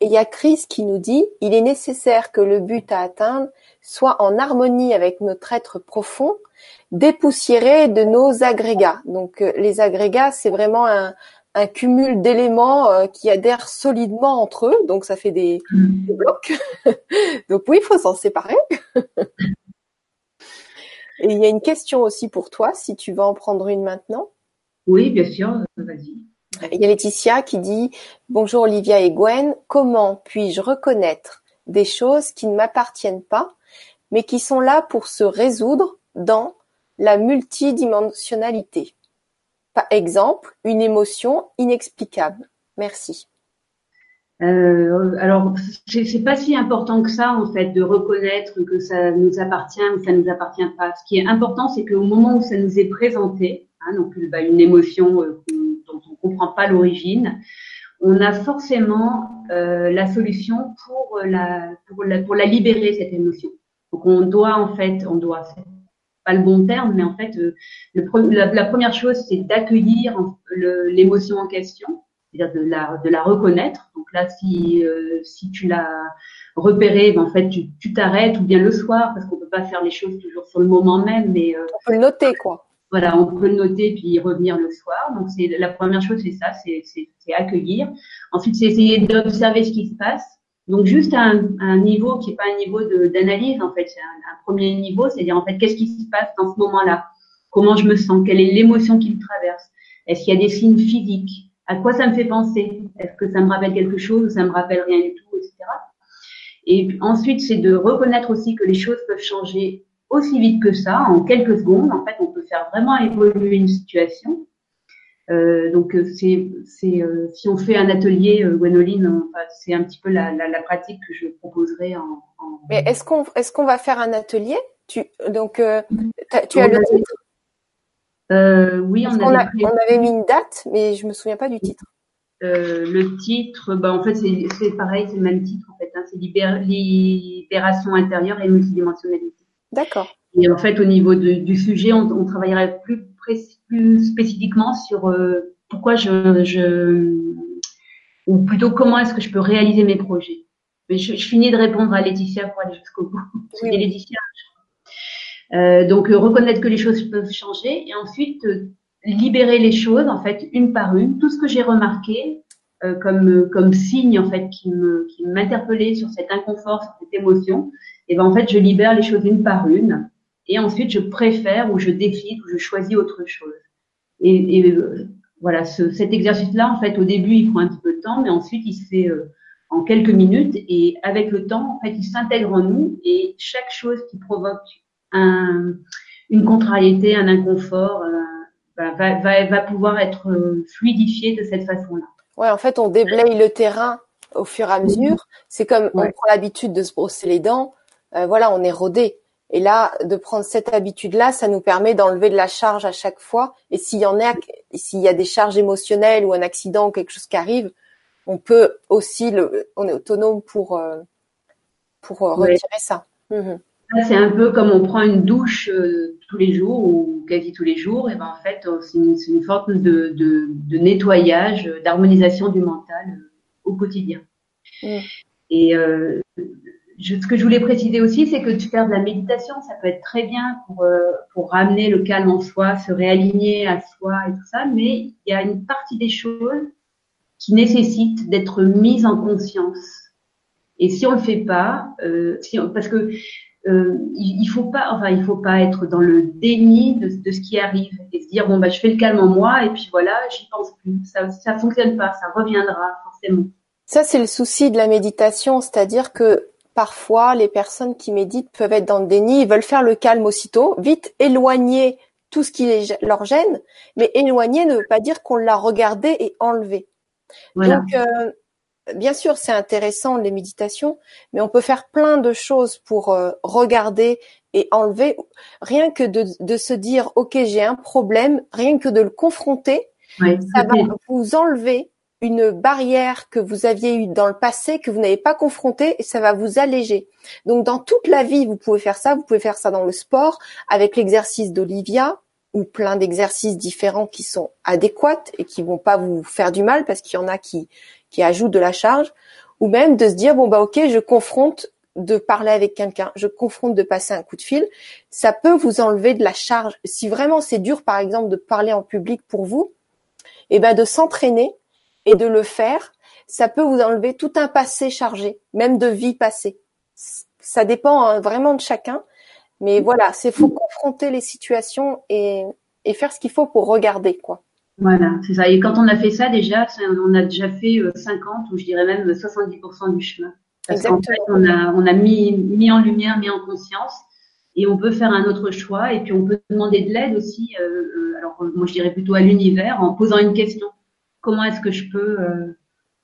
Et il y a Chris qui nous dit, il est nécessaire que le but à atteindre soit en harmonie avec notre être profond dépoussiérer de nos agrégats. Donc euh, les agrégats, c'est vraiment un, cumul d'éléments euh, qui adhèrent solidement entre eux, donc ça fait des, mm. blocs. *laughs* donc oui, il faut s'en séparer. *laughs* Et il y a une question aussi pour toi, si tu vas en prendre une maintenant. Oui, bien sûr, vas-y. Il y a Laetitia qui dit Bonjour Olivia et Gwen, comment puis-je reconnaître des choses qui ne m'appartiennent pas, mais qui sont là pour se résoudre dans la multidimensionnalité. Par exemple, une émotion inexplicable. Merci. Euh, alors, c'est pas si important que ça en fait de reconnaître que ça nous appartient ou ça nous appartient pas. Ce qui est important, c'est qu'au moment où ça nous est présenté, hein, donc bah, une émotion euh, dont on comprend pas l'origine, on a forcément euh, la solution pour la, pour la pour la libérer cette émotion. Donc on doit en fait, on doit pas le bon terme, mais en fait, euh, le, la, la, première chose, c'est d'accueillir l'émotion en question, c'est-à-dire de la, de la reconnaître. Donc là, si, euh, si tu l'as repéré, ben en fait, tu t'arrêtes ou bien le soir, parce qu'on peut pas faire les choses toujours sur le moment même, mais euh, on peut le noter, quoi. Voilà, on peut le noter puis revenir le soir. Donc c'est la première chose, c'est ça, c'est accueillir. Ensuite, c'est essayer d'observer ce qui se passe donc juste à un, niveau qui n'est pas un niveau d'analyse en fait, c'est un, premier niveau, c'est-à-dire en fait qu'est-ce qui se passe dans ce moment-là, comment je me sens, quelle est l'émotion qui me traverse, est-ce qu'il y a des signes physiques, à quoi ça me fait penser, est-ce que ça me rappelle quelque chose? Ou ça me rappelle rien du tout, etc. Et ensuite c'est de reconnaître aussi que les choses peuvent changer aussi vite que ça, en quelques secondes. En fait, on peut faire vraiment évoluer une situation. Donc c'est c'est si on fait un atelier Gwenoline, c'est un petit peu la, la, la, pratique que je proposerai en. en... Mais est-ce qu'on est-ce qu'on va faire un atelier? Tu donc tu as le titre? Oui, on, avait on avait mis une date, mais je me souviens pas du titre. Euh, le titre, bah, en fait, c'est pareil, c'est le même titre, en fait. Hein, c'est libération intérieure et multidimensionnalité. D'accord. Et en fait, au niveau de, du sujet, on, on travaillerait plus, plus spécifiquement sur euh, pourquoi je, je, ou plutôt comment est-ce que je peux réaliser mes projets. Mais je, je, finis de répondre à Laetitia pour aller jusqu'au bout. Oui. Laetitia. Euh, donc, euh, reconnaître que les choses peuvent changer et ensuite libérer les choses en fait une par une, tout ce que j'ai remarqué comme comme signe en fait qui me qui m'interpellait sur cet inconfort, sur cette émotion, et ben en fait je libère les choses une par une et ensuite je préfère ou je décide ou je choisis autre chose. Et, et euh, voilà, ce, cet exercice-là en fait au début il prend un petit peu de temps, mais ensuite il se fait euh, en quelques minutes et avec le temps en fait il s'intègre en nous et chaque chose qui provoque un, une contrariété, un inconfort, va, va, va pouvoir être euh, fluidifié de cette façon-là. Ouais, en fait, on déblaye le terrain au fur et à mesure. C'est comme on prend l'habitude de se brosser les dents. Euh, voilà, on est rodé. Et là, de prendre cette habitude-là, ça nous permet d'enlever de la charge à chaque fois. Et s'il y en a, s'il y a des charges émotionnelles ou un accident ou quelque chose qui arrive, on peut aussi, le, on est autonome pour euh, pour euh, retirer ça. Mmh c'est un peu comme on prend une douche euh, tous les jours ou quasi tous les jours. Et ben en fait, c'est une, une, forme de, de, de nettoyage, d'harmonisation du mental euh, au quotidien. Et euh, ce que je voulais préciser aussi, c'est que de faire de la méditation, ça peut être très bien pour, pour ramener le calme en soi, se réaligner à soi et tout ça. Mais il y a une partie des choses qui nécessitent d'être mises en conscience. Et si on le fait pas, euh, parce que euh, il, faut pas, enfin, il faut pas être dans le déni de, de, ce qui arrive et se dire bon bah je fais le calme en moi et puis voilà, j'y pense plus. Ça, ça fonctionne pas, ça reviendra forcément. Ça c'est le souci de la méditation, c'est-à-dire que parfois les personnes qui méditent peuvent être dans le déni, ils veulent faire le calme aussitôt, vite éloigner tout ce qui les, leur gêne, mais éloigner ne veut pas dire qu'on l'a regardé et enlevé. Voilà. Donc euh, bien sûr, c'est intéressant les méditations, mais on peut faire plein de choses pour euh, regarder et enlever. Rien que de, de se dire, ok, j'ai un problème, rien que de le confronter, oui, ça va vous enlever une barrière que vous aviez eue dans le passé que vous n'avez pas confrontée et ça va vous alléger. Donc dans toute la vie, vous pouvez faire ça. Vous pouvez faire ça dans le sport avec l'exercice d'Olivia ou plein d'exercices différents qui sont adéquats et qui vont pas vous faire du mal parce qu'il y en a qui qui ajoute de la charge, ou même de se dire bon bah ok, je confronte de parler avec quelqu'un, je confronte de passer un coup de fil, ça peut vous enlever de la charge. Si vraiment c'est dur, par exemple, de parler en public pour vous, et eh ben de s'entraîner et de le faire, ça peut vous enlever tout un passé chargé, même de vie passée. Ça dépend hein, vraiment de chacun, mais voilà, c'est faut confronter les situations et, et faire ce qu'il faut pour regarder quoi. Voilà, c'est ça. Et quand on a fait ça déjà, on a déjà fait 50 euh, ou je dirais même 70% du chemin. Parce qu'en fait, on a, on a mis, mis en lumière, mis en conscience et on peut faire un autre choix et puis on peut demander de l'aide aussi. Euh, euh alors moi je dirais plutôt à l'univers en posant une question. Comment est-ce que je peux euh,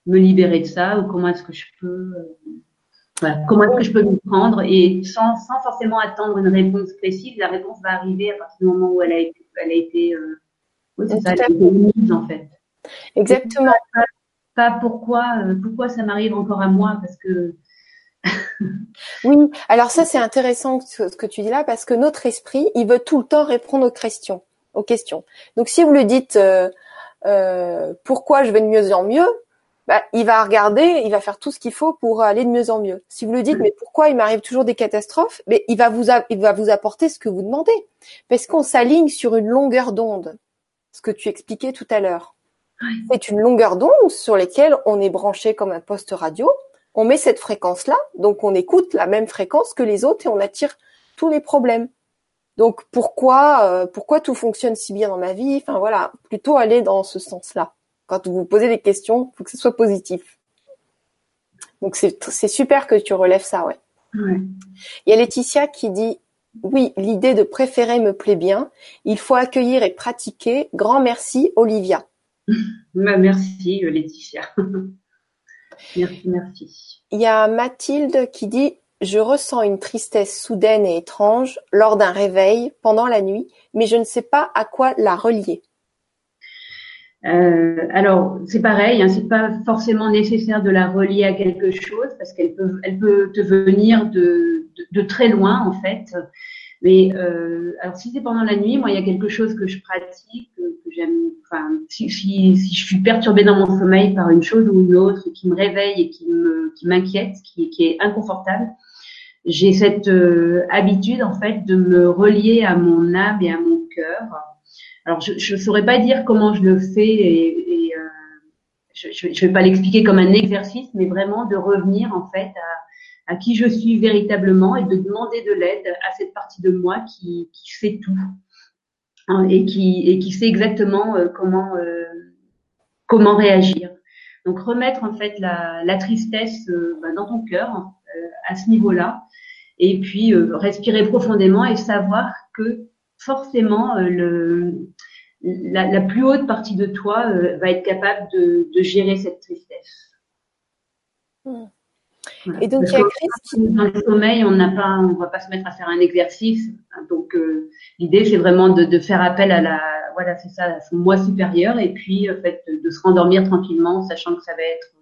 me libérer de ça ou comment est-ce que je peux euh, voilà, comment est-ce que je peux me prendre et sans, sans forcément attendre une réponse précise, la réponse va arriver à partir du moment où elle a été, elle a été oui, ça, mise en fait. Exactement. Pas, pas, pourquoi, euh, pourquoi ça m'arrive encore à moi, parce que. *laughs* oui, alors ça c'est intéressant ce que tu dis là, parce que notre esprit, il veut tout le temps répondre aux questions. Aux questions. Donc si vous lui dites euh, euh, pourquoi je vais de mieux en mieux, bah, il va regarder, il va faire tout ce qu'il faut pour aller de mieux en mieux. Si vous lui dites mais pourquoi il m'arrive toujours des catastrophes, mais il va vous il va vous apporter ce que vous demandez, parce qu'on s'aligne sur une longueur d'onde ce que tu expliquais tout à l'heure. C'est une longueur d'onde sur laquelle on est branché comme un poste radio. On met cette fréquence-là, donc on écoute la même fréquence que les autres et on attire tous les problèmes. Donc pourquoi euh, pourquoi tout fonctionne si bien dans ma vie? Enfin voilà, plutôt aller dans ce sens-là. Quand vous vous posez des questions, il faut que ce soit positif. Donc c'est super que tu relèves ça, ouais. ouais. Il y a Laetitia qui dit oui, l'idée de préférer me plaît bien. Il faut accueillir et pratiquer. Grand merci, Olivia. *laughs* Bah, merci Laetitia. *laughs* merci, merci. Il y a Mathilde qui dit je ressens une tristesse soudaine et étrange lors d'un réveil pendant la nuit, mais je ne sais pas à quoi la relier. Euh, alors c'est pareil, hein, c'est pas forcément nécessaire de la relier à quelque chose parce qu'elle peut, elle peut te venir de, de, très loin en fait. Mais euh, alors si c'est pendant la nuit, moi il y a quelque chose que je pratique, que, j'aime. Enfin, si, je suis perturbée dans mon sommeil par une chose ou une autre qui me réveille et qui me qui m'inquiète, qui, qui est inconfortable, j'ai cette euh, habitude en fait de me relier à mon âme et à mon cœur. Alors je ne saurais pas dire comment je le fais et, et euh, je ne vais pas l'expliquer comme un exercice, mais vraiment de revenir en fait à, à qui je suis véritablement et de demander de l'aide à cette partie de moi qui, qui sait tout hein, et qui et qui sait exactement euh, comment comment réagir. Donc remettre en fait la, la tristesse bah, dans ton cœur à ce niveau-là et puis euh, respirer profondément et savoir que forcément euh, le, la, la, plus haute partie de toi euh, va être capable de, de gérer cette tristesse. Hmm. Et donc, il y a Chris qui... Dans le sommeil, on n'a pas, on va pas se mettre à faire un exercice. Donc, l'idée, c'est vraiment de, de, faire appel à la, voilà, c'est ça, à son moi supérieur, et puis, en fait, de, de se rendormir tranquillement, sachant que ça va être,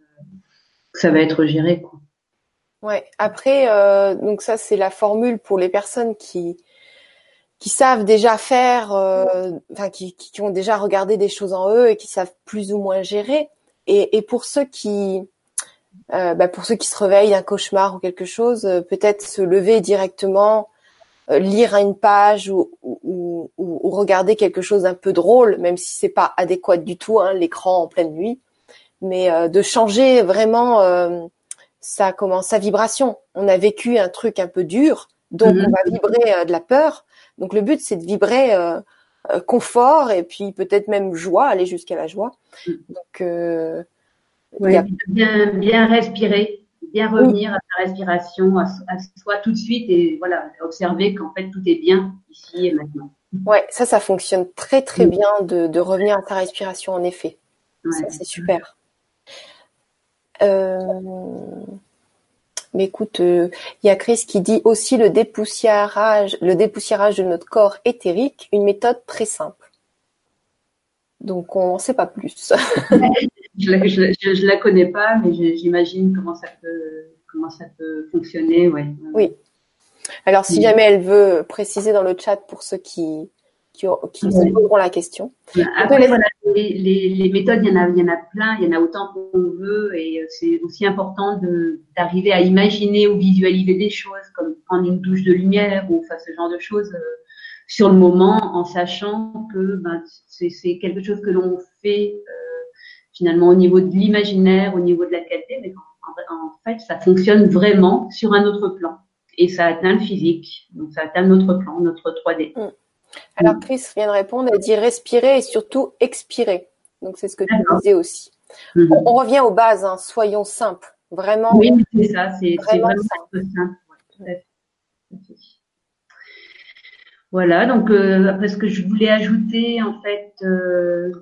que ça va être géré, quoi. Ouais. Après, euh, donc ça c'est la formule pour les personnes qui qui savent déjà faire, euh, enfin qui, qui ont déjà regardé des choses en eux et qui savent plus ou moins gérer. Et, et pour ceux qui euh, bah pour ceux qui se réveillent d'un cauchemar ou quelque chose, euh, peut-être se lever directement, euh, lire une page ou, ou, ou, regarder quelque chose d'un peu drôle, même si c'est pas adéquat du tout, hein, l'écran en pleine nuit, mais euh, de changer vraiment ça commence sa vibration. On a vécu un truc un peu dur, donc mhm. on va vibrer euh, de la peur. Donc le but c'est de vibrer euh, euh, confort et puis peut-être même joie, aller jusqu'à la joie. Mhm. Donc bien, bien respirer, bien revenir à sa respiration, à, soi tout de suite et voilà observer qu'en fait tout est bien ici et maintenant. Ouais, ça, ça fonctionne très très bien de, de revenir à sa respiration en effet. Ça c'est super. Euh, mais écoute, il euh, y a Chris qui dit aussi le dépoussiérage, le dépoussiérage de notre corps éthérique, une méthode très simple. Donc on n'en sait pas plus. *laughs* je, la, je, la connais pas, mais j'imagine comment ça peut comment ça peut fonctionner, ouais. Oui. Alors si jamais elle veut préciser dans le chat pour ceux qui qui, qui se poseront la question. Après, voilà, les, les, les, méthodes, il y, en a, il y en a plein, il y en a autant qu'on veut, et euh, c'est aussi important d'arriver à imaginer ou visualiser des choses, comme prendre une douche de lumière ou enfin, ce genre de choses euh, sur le moment, en sachant que ben, c'est quelque chose que l'on fait euh, finalement au niveau de l'imaginaire, au niveau de la qualité, mais en, en, fait, ça fonctionne vraiment sur un autre plan. Et ça atteint le physique, donc ça atteint notre plan, notre 3D. Alors. Chris vient de répondre, elle dit respirer et surtout expirer. Donc c'est ce que tu disais aussi. Mm-hmm. On, revient aux bases, hein. soyons simples, vraiment. Oui, c'est ça, c'est vraiment, simple. Voilà, donc euh, après ce que je voulais ajouter, en fait, euh,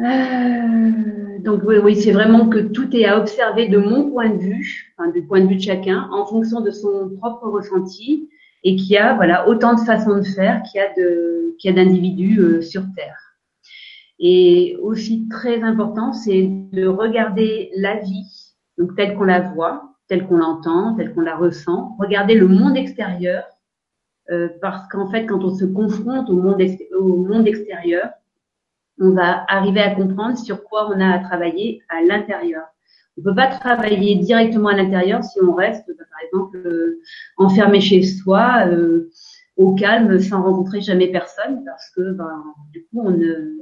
euh, donc oui, oui c'est vraiment que tout est à observer de mon point de vue, enfin, du point de vue de chacun, en fonction de son propre ressenti et qu'il y a voilà autant de façons de faire qu'il y a de qu'il a d'individus euh, sur Terre. Et aussi très important, c'est de regarder la vie donc telle qu'on la voit, telle qu'on l'entend, telle qu'on la ressent, regarder le monde extérieur euh, parce qu'en fait quand on se confronte au monde au monde extérieur, on va arriver à comprendre sur quoi on a à travailler à l'intérieur. On peut pas travailler directement à l'intérieur si on reste, bah, par exemple, euh, enfermé chez soi, euh, au calme, sans rencontrer jamais personne, parce que ben, du coup, on ne,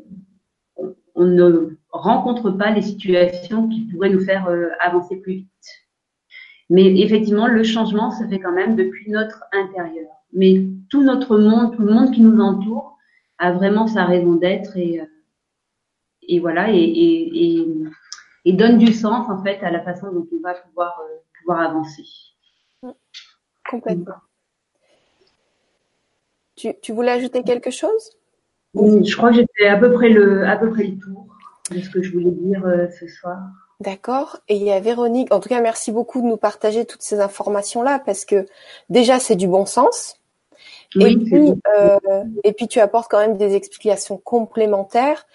on, ne rencontre pas les situations qui pourraient nous faire euh, avancer plus vite. Mais effectivement, le changement se fait quand même depuis notre intérieur. Mais tout notre monde, tout le monde qui nous entoure, a vraiment sa raison d'être et, et voilà. Et, et, et et donne du sens en fait à la façon dont on va pouvoir euh, pouvoir avancer. Complètement. Tu, tu voulais ajouter quelque chose? Je crois que j'ai fait à peu près le, à peu près le tour de ce que je voulais dire euh, ce soir. D'accord. Et il y a Véronique. En tout cas, merci beaucoup de nous partager toutes ces informations-là parce que déjà, c'est du bon sens. et, puis, euh, et puis, tu apportes quand même des explications complémentaires.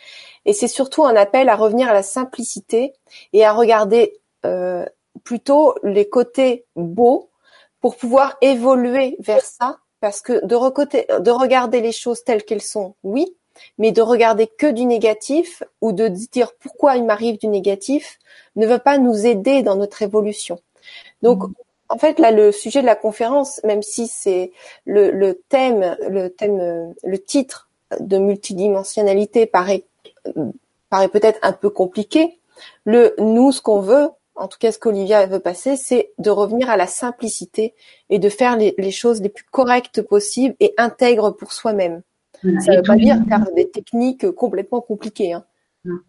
Et c'est surtout un appel à revenir à la simplicité et à regarder euh, plutôt les côtés beaux pour pouvoir évoluer vers ça. Parce que de, de regarder les choses telles qu'elles sont, oui, mais de regarder que du négatif ou de dire pourquoi il m'arrive du négatif ne veut pas nous aider dans notre évolution. Donc, mmh. en fait, là, le sujet de la conférence, même si c'est le, le, thème, le thème, le titre de multidimensionnalité paraît, paraît peut-être un peu compliqué. Le nous, ce qu'on veut, en tout cas, ce qu'Olivia veut passer, c'est de revenir à la simplicité et de faire les, les choses les plus correctes possibles et intègres pour soi-même. Ça ne veut pas dire faire des techniques complètement compliquées. Hein.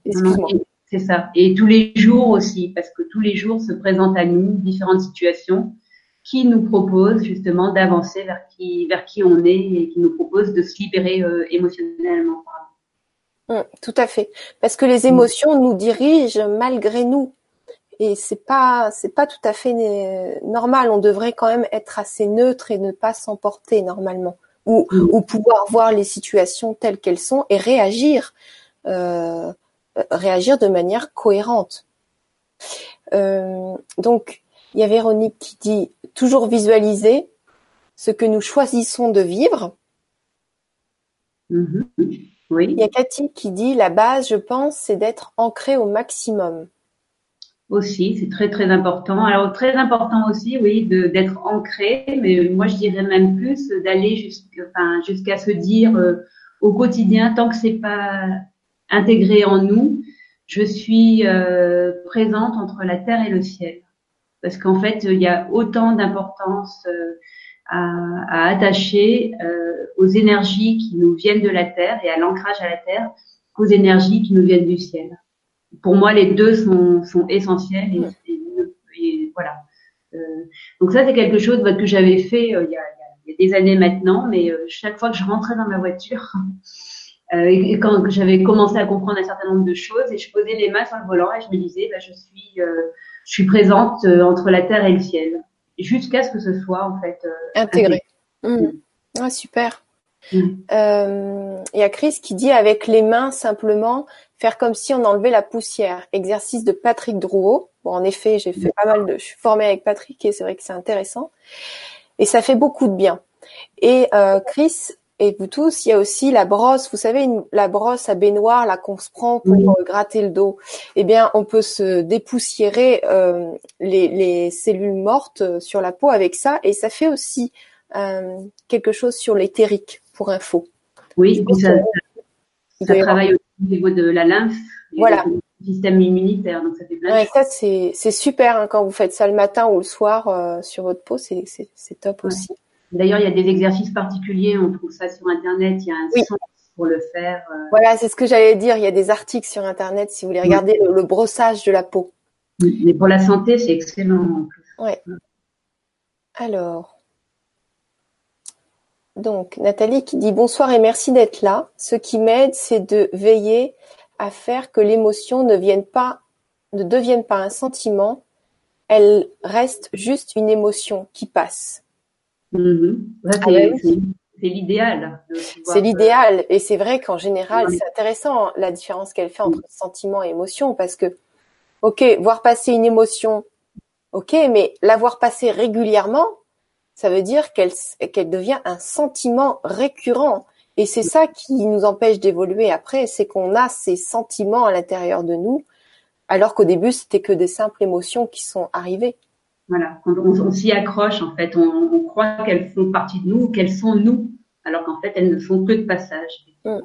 Excuse-moi. C'est ça. Et tous les jours aussi, parce que tous les jours se présentent à nous différentes situations qui nous proposent justement d'avancer vers qui, vers qui on est et qui nous proposent de se libérer euh, émotionnellement. Hum, tout à fait. Parce que les hum. émotions nous dirigent malgré nous. Et c'est pas, c'est pas tout à fait euh, normal. On devrait quand même être assez neutre et ne pas s'emporter normalement ou, mm. ou pouvoir voir les situations telles qu'elles sont et réagir, euh, réagir de manière cohérente. Euh, donc, il y a Véronique qui dit toujours visualiser ce que nous choisissons de vivre. Mm-hmm. Oui. Il y a Cathy qui dit la base, je pense, c'est d'être ancré au maximum aussi, c'est très très important. Alors très important aussi, oui, d'être ancré, mais moi je dirais même plus d'aller jusqu'à enfin, se dire euh, au quotidien, tant que c'est pas intégré en nous, je suis euh, présente entre la terre et le ciel, parce qu'en fait il y a autant d'importance euh, à, à, attacher aux énergies qui nous viennent de la terre et à l'ancrage à la terre qu'aux énergies qui nous viennent du ciel pour moi, les deux sont, sont essentiels. Et, voilà. Euh, donc ça, c'est quelque chose bah, que j'avais fait euh, il, y a, il, y a, des années maintenant, mais euh, chaque fois que je rentrais dans ma voiture, *laughs* et, quand j'avais commencé à comprendre un certain nombre de choses, et je posais les mains sur le volant et je me disais, bah, je suis, je suis présente entre la terre et le ciel, jusqu'à ce que ce soit en fait intégré. Mmh. Ah, super. Mmh. Il y a Chris qui dit avec les mains simplement faire comme si on enlevait la poussière. Exercice de Patrick Drouot. Bon, en effet, j'ai fait pas mal de, je suis formée avec Patrick et c'est vrai que c'est intéressant. Et ça fait beaucoup de bien. Et euh, Chris et vous tous, il y a aussi la brosse. Vous savez, la brosse à baignoire, là qu'on se prend pour gratter le dos. Eh bien, on peut se dépoussiérer euh, les, les, cellules mortes euh, sur la peau avec ça, et ça fait aussi euh, quelque chose sur l'éthérique, pour info. Oui, ça, ça, ça travaille aussi au niveau de la lymphe. Voilà. Du système immunitaire, donc ça fait plein ouais, ça c'est super hein, quand vous faites ça le matin ou le soir euh, sur votre peau, c'est top aussi. D'ailleurs, il y a des exercices particuliers, on trouve ça sur internet, il y a un sens pour le faire. Euh. Voilà, c'est ce que j'allais dire, il y a des articles sur internet si vous voulez regarder le, brossage de la peau. Mais pour la santé, c'est excellent. Ouais. Alors, donc, Nathalie qui dit bonsoir et merci d'être là. Ce qui m'aide, c'est de veiller à faire que l'émotion ne vienne pas, ne devienne pas un sentiment. Elle reste juste une émotion qui passe. Mm-hmm. Ah c'est l'idéal. C'est l'idéal. Et c'est vrai qu'en général, c'est intéressant la différence qu'elle fait entre sentiment et émotion parce que, ok, voir passer une émotion, ok, mais la voir passer régulièrement, ça veut dire qu'elle qu'elle devient un sentiment récurrent. Et c'est ça qui nous empêche d'évoluer après, c'est qu'on a ces sentiments à l'intérieur de nous, alors qu'au début c'était que des simples émotions qui sont arrivées. Voilà, on, on, s'y accroche en fait, on, on croit qu'elles font partie de nous, qu'elles sont nous, alors qu'en fait elles ne font que de passage. Mmh.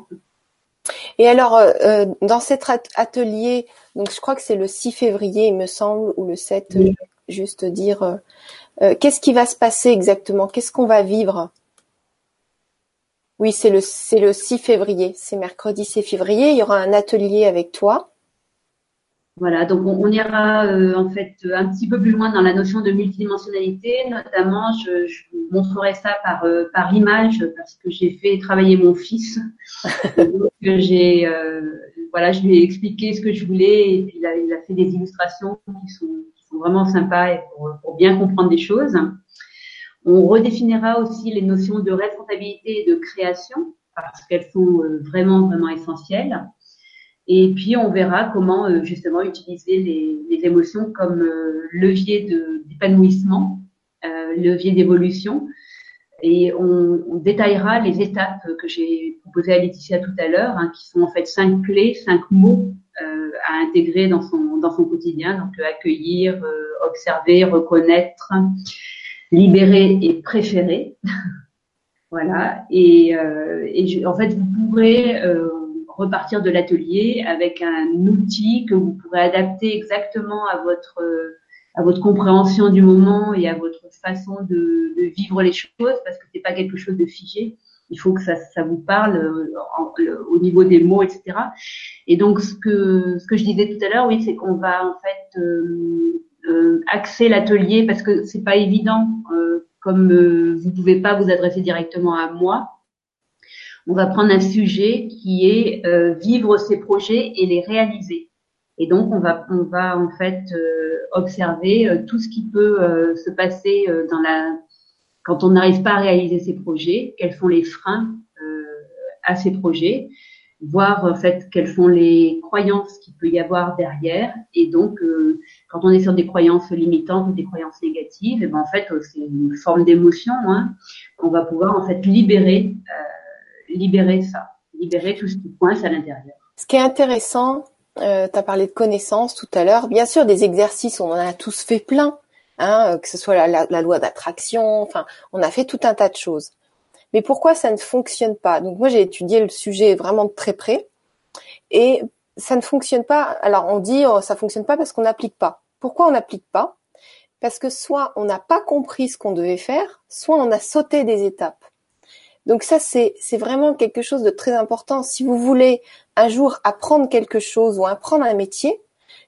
Et alors, euh, euh, dans cet atelier, donc je crois que c'est le 6 février, il me semble, ou le 7, juste dire, euh, euh, qu'est-ce qui va se passer exactement? Qu'est-ce qu'on va vivre? Oui, c'est le c'est le 6 février, c'est mercredi 6 février. Il y aura un atelier avec toi. Voilà, donc on, ira euh, en fait un petit peu plus loin dans la notion de multidimensionnalité. Notamment, je, je montrerai ça par euh, par image parce que j'ai fait travailler mon fils. *laughs* j'ai euh, voilà, je lui ai expliqué ce que je voulais et puis il a, il a fait des illustrations qui sont, qui sont vraiment sympas et pour, pour bien comprendre des choses. On redéfinira aussi les notions de responsabilité et de création parce qu'elles sont vraiment vraiment essentielles. Et puis, on verra comment euh, justement utiliser les, les émotions comme euh, levier d'épanouissement, euh, levier d'évolution. Et on, on, détaillera les étapes que j'ai proposées à Laetitia tout à l'heure, hein, qui sont en fait cinq clés, cinq mots euh, à intégrer dans son, dans son quotidien. Donc, accueillir, observer, reconnaître, libérer et préférer. *laughs* voilà. Et, et je, en fait, vous pourrez repartir de l'atelier avec un outil que vous pourrez adapter exactement à votre à votre compréhension du moment et à votre façon de, vivre les choses parce que c'est pas quelque chose de figé. Il faut que ça, ça vous parle euh, au niveau des mots, etc. Et donc ce que ce que je disais tout à l'heure, oui, c'est qu'on va en fait euh, euh, axer l'atelier parce que c'est pas évident. Euh, comme euh, vous pouvez pas vous adresser directement à moi, on va prendre un sujet qui est euh, vivre ses projets et les réaliser. Et donc on va on va en fait euh, observer euh, tout ce qui peut se passer dans la quand on n'arrive pas à réaliser ses projets, quels sont les freins à ces projets, voir en fait quelles sont les croyances qu'il peut y avoir derrière. Et donc, quand on est sur des croyances limitantes ou des croyances négatives, et ben en fait, c'est une forme d'émotion. Hein, on va pouvoir en fait libérer libérer ça, libérer tout ce qui coince à l'intérieur. Ce qui est intéressant, euh, tu as parlé de connaissances tout à l'heure. Bien sûr, des exercices, on en a tous fait plein, hein, que ce soit la, la, loi d'attraction, enfin, on a fait tout un tas de choses. Mais pourquoi ça ne fonctionne pas? Donc moi, j'ai étudié le sujet vraiment de très près, et ça ne fonctionne pas. Alors on dit oh, ça fonctionne pas parce qu'on n'applique pas. Pourquoi on n'applique pas? Parce que soit on n'a pas compris ce qu'on devait faire, soit on a sauté des étapes. Donc ça, c'est vraiment quelque chose de très important. Si vous voulez un jour apprendre quelque chose ou apprendre un métier,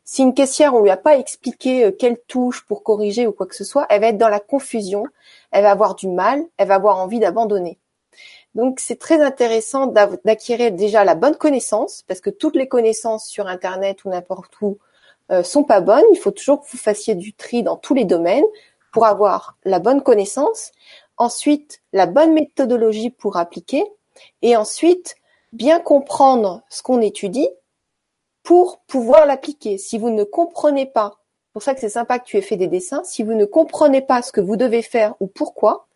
si une caissière, on lui a pas expliqué euh, quelle touche pour corriger ou quoi que ce soit, elle va être dans la confusion, elle va avoir du mal, elle va avoir envie d'abandonner. Donc c'est très intéressant d'acquérir déjà la bonne connaissance, parce que toutes les connaissances sur Internet ou n'importe où euh, sont pas bonnes. Il faut toujours que vous fassiez du tri dans tous les domaines pour avoir la bonne connaissance ensuite la bonne méthodologie pour appliquer, et ensuite bien comprendre ce qu'on étudie pour pouvoir l'appliquer. Si vous ne comprenez pas, c'est pour ça que c'est sympa que tu aies fait des dessins, si vous ne comprenez pas ce que vous devez faire ou pourquoi,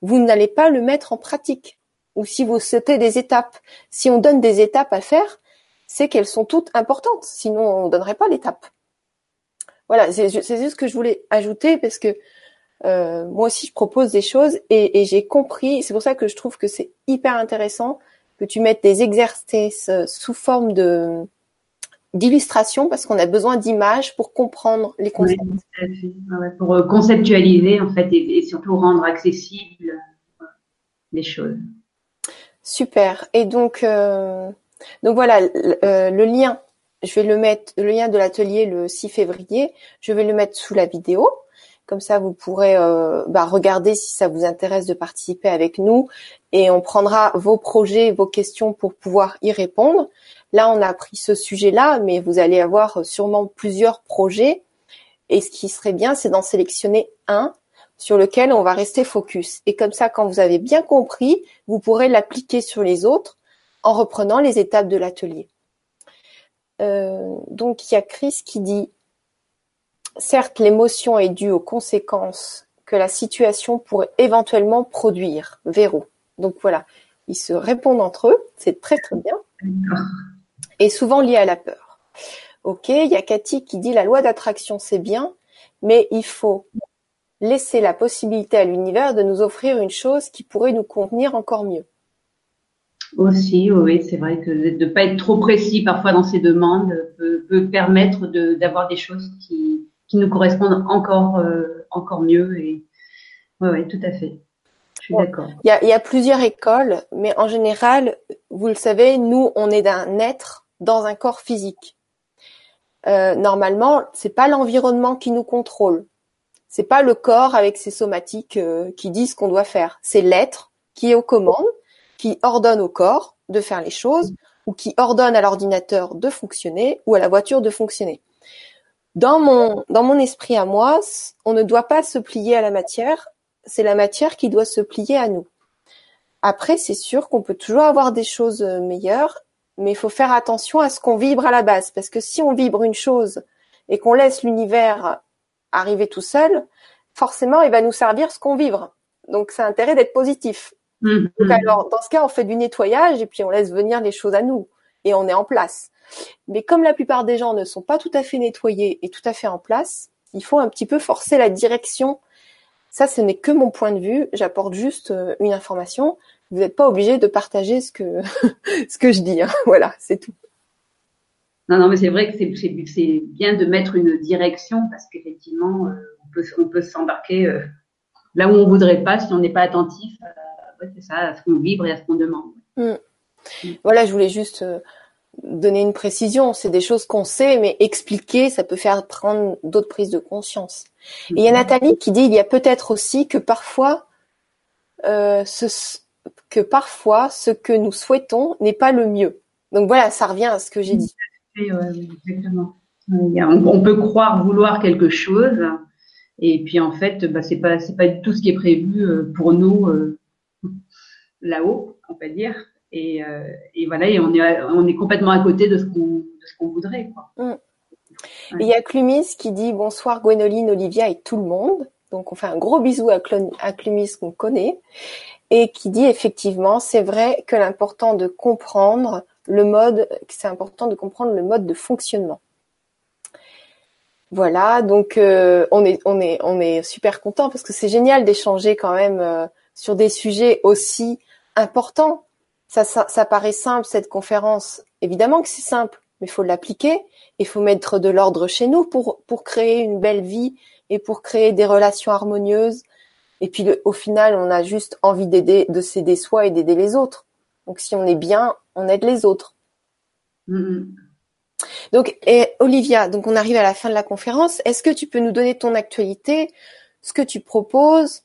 vous n'allez pas le mettre en pratique. Ou si vous sautez des étapes. Si on donne des étapes à faire, c'est qu'elles sont toutes importantes. Sinon, on ne donnerait pas l'étape. Voilà, c'est juste ce que je voulais ajouter parce que euh, moi aussi, je propose des choses et, et j'ai compris. C'est pour ça que je trouve que c'est hyper intéressant que tu mettes des exercices euh, sous forme de d'illustration parce qu'on a besoin d'images pour comprendre les concepts. pour euh, conceptualiser en fait et, surtout rendre accessible les choses. Super. Et donc, euh, donc voilà, le lien, je vais le mettre, le lien de l'atelier le 6 février, je vais le mettre sous la vidéo. Comme ça, vous pourrez euh, bah, regarder si ça vous intéresse de participer avec nous et on prendra vos projets, vos questions pour pouvoir y répondre. Là, on a pris ce sujet-là, mais vous allez avoir sûrement plusieurs projets. Et ce qui serait bien, c'est d'en sélectionner un sur lequel on va rester focus. Et comme ça, quand vous avez bien compris, vous pourrez l'appliquer sur les autres en reprenant les étapes de l'atelier. Euh, donc, il y a Chris qui dit Certes, l'émotion est due aux conséquences que la situation pourrait éventuellement produire. Véro. Donc voilà, ils se répondent entre eux, c'est très très bien. Et souvent lié à la peur. Ok, il y a Cathy qui dit la loi d'attraction c'est bien, mais il faut laisser la possibilité à l'univers de nous offrir une chose qui pourrait nous convenir encore mieux. Aussi, oui, c'est vrai que de ne pas être trop précis parfois dans ses demandes peut, peut permettre d'avoir des choses qui, qui nous correspondent encore, euh, encore mieux. Et oui, ouais, tout à fait. Je suis d'accord. Il y a, y a plusieurs écoles, mais en général, vous le savez, nous, on est d'un être dans un corps physique. euh, normalement, c'est pas l'environnement qui nous contrôle. C'est pas le corps avec ses somatiques euh, qui disent ce qu'on doit faire. C'est l'être qui est aux commandes, qui ordonne au corps de faire les choses ou qui ordonne à l'ordinateur de fonctionner ou à la voiture de fonctionner. Dans mon, dans mon esprit à moi, on ne doit pas se plier à la matière, c'est la matière qui doit se plier à nous. Après, c'est sûr qu'on peut toujours avoir des choses euh, meilleures, mais il faut faire attention à ce qu'on vibre à la base, parce que si on vibre une chose et qu'on laisse l'univers arriver tout seul, forcément, il va nous servir ce qu'on vibre. Donc, c'est intérêt d'être positif. Mm-hmm. Donc, alors, dans ce cas, on fait du nettoyage et puis on laisse venir les choses à nous et on est en place. Mais comme la plupart des gens ne sont pas tout à fait nettoyés et tout à fait en place, il faut un petit peu forcer la direction. Ça, ce n'est que mon point de vue. J'apporte juste euh, une information. Vous n'êtes pas obligé de partager ce que *laughs* ce que je dis. Hein. Voilà, c'est tout. Non, non, mais c'est vrai que c'est bien de mettre une direction parce qu'effectivement, euh, on peut on peut s'embarquer euh, là où on voudrait pas si on n'est pas attentif. c'est ça, à ce qu'on vibre et à ce qu'on demande. Mm. Voilà, je voulais juste donner une précision. C'est des choses qu'on sait, mais expliquer, ça peut faire prendre d'autres prises de conscience. Et il y a mhm. Nathalie qui dit il y a peut-être aussi que parfois, euh, ce, que parfois ce que nous souhaitons n'est pas le mieux. Donc voilà, ça revient à ce que j'ai dit. exactement. On peut croire vouloir quelque chose, et puis en fait, bah, c'est pas c'est pas tout ce qui est prévu euh, pour nous euh, là-haut, on va dire. Et, euh, et, voilà, et on est, on est complètement à côté de ce qu'on, voudrait. Quoi. Mm. Il y a Clumis qui dit bonsoir Gwénoline, Olivia et tout le monde. Donc on fait un gros bisou à, à Clumis qu'on connaît et qui dit effectivement c'est vrai que l'important de comprendre le mode, c'est important de comprendre le mode de fonctionnement. Voilà, donc euh, on est on est on est super content parce que c'est génial d'échanger quand même euh, sur des sujets aussi importants ça, ça, paraît simple cette conférence. Évidemment que c'est simple, mais il faut l'appliquer. Il faut mettre de l'ordre chez nous pour pour créer une belle vie et pour créer des relations harmonieuses. Et puis au final, on a juste envie d'aider, de s'aider soi et d'aider les autres. Donc si on est bien, on aide les autres. Mm-hmm. Donc, et Olivia, donc on arrive à la fin de la conférence. Est-ce que tu peux nous donner ton actualité, ce que tu proposes,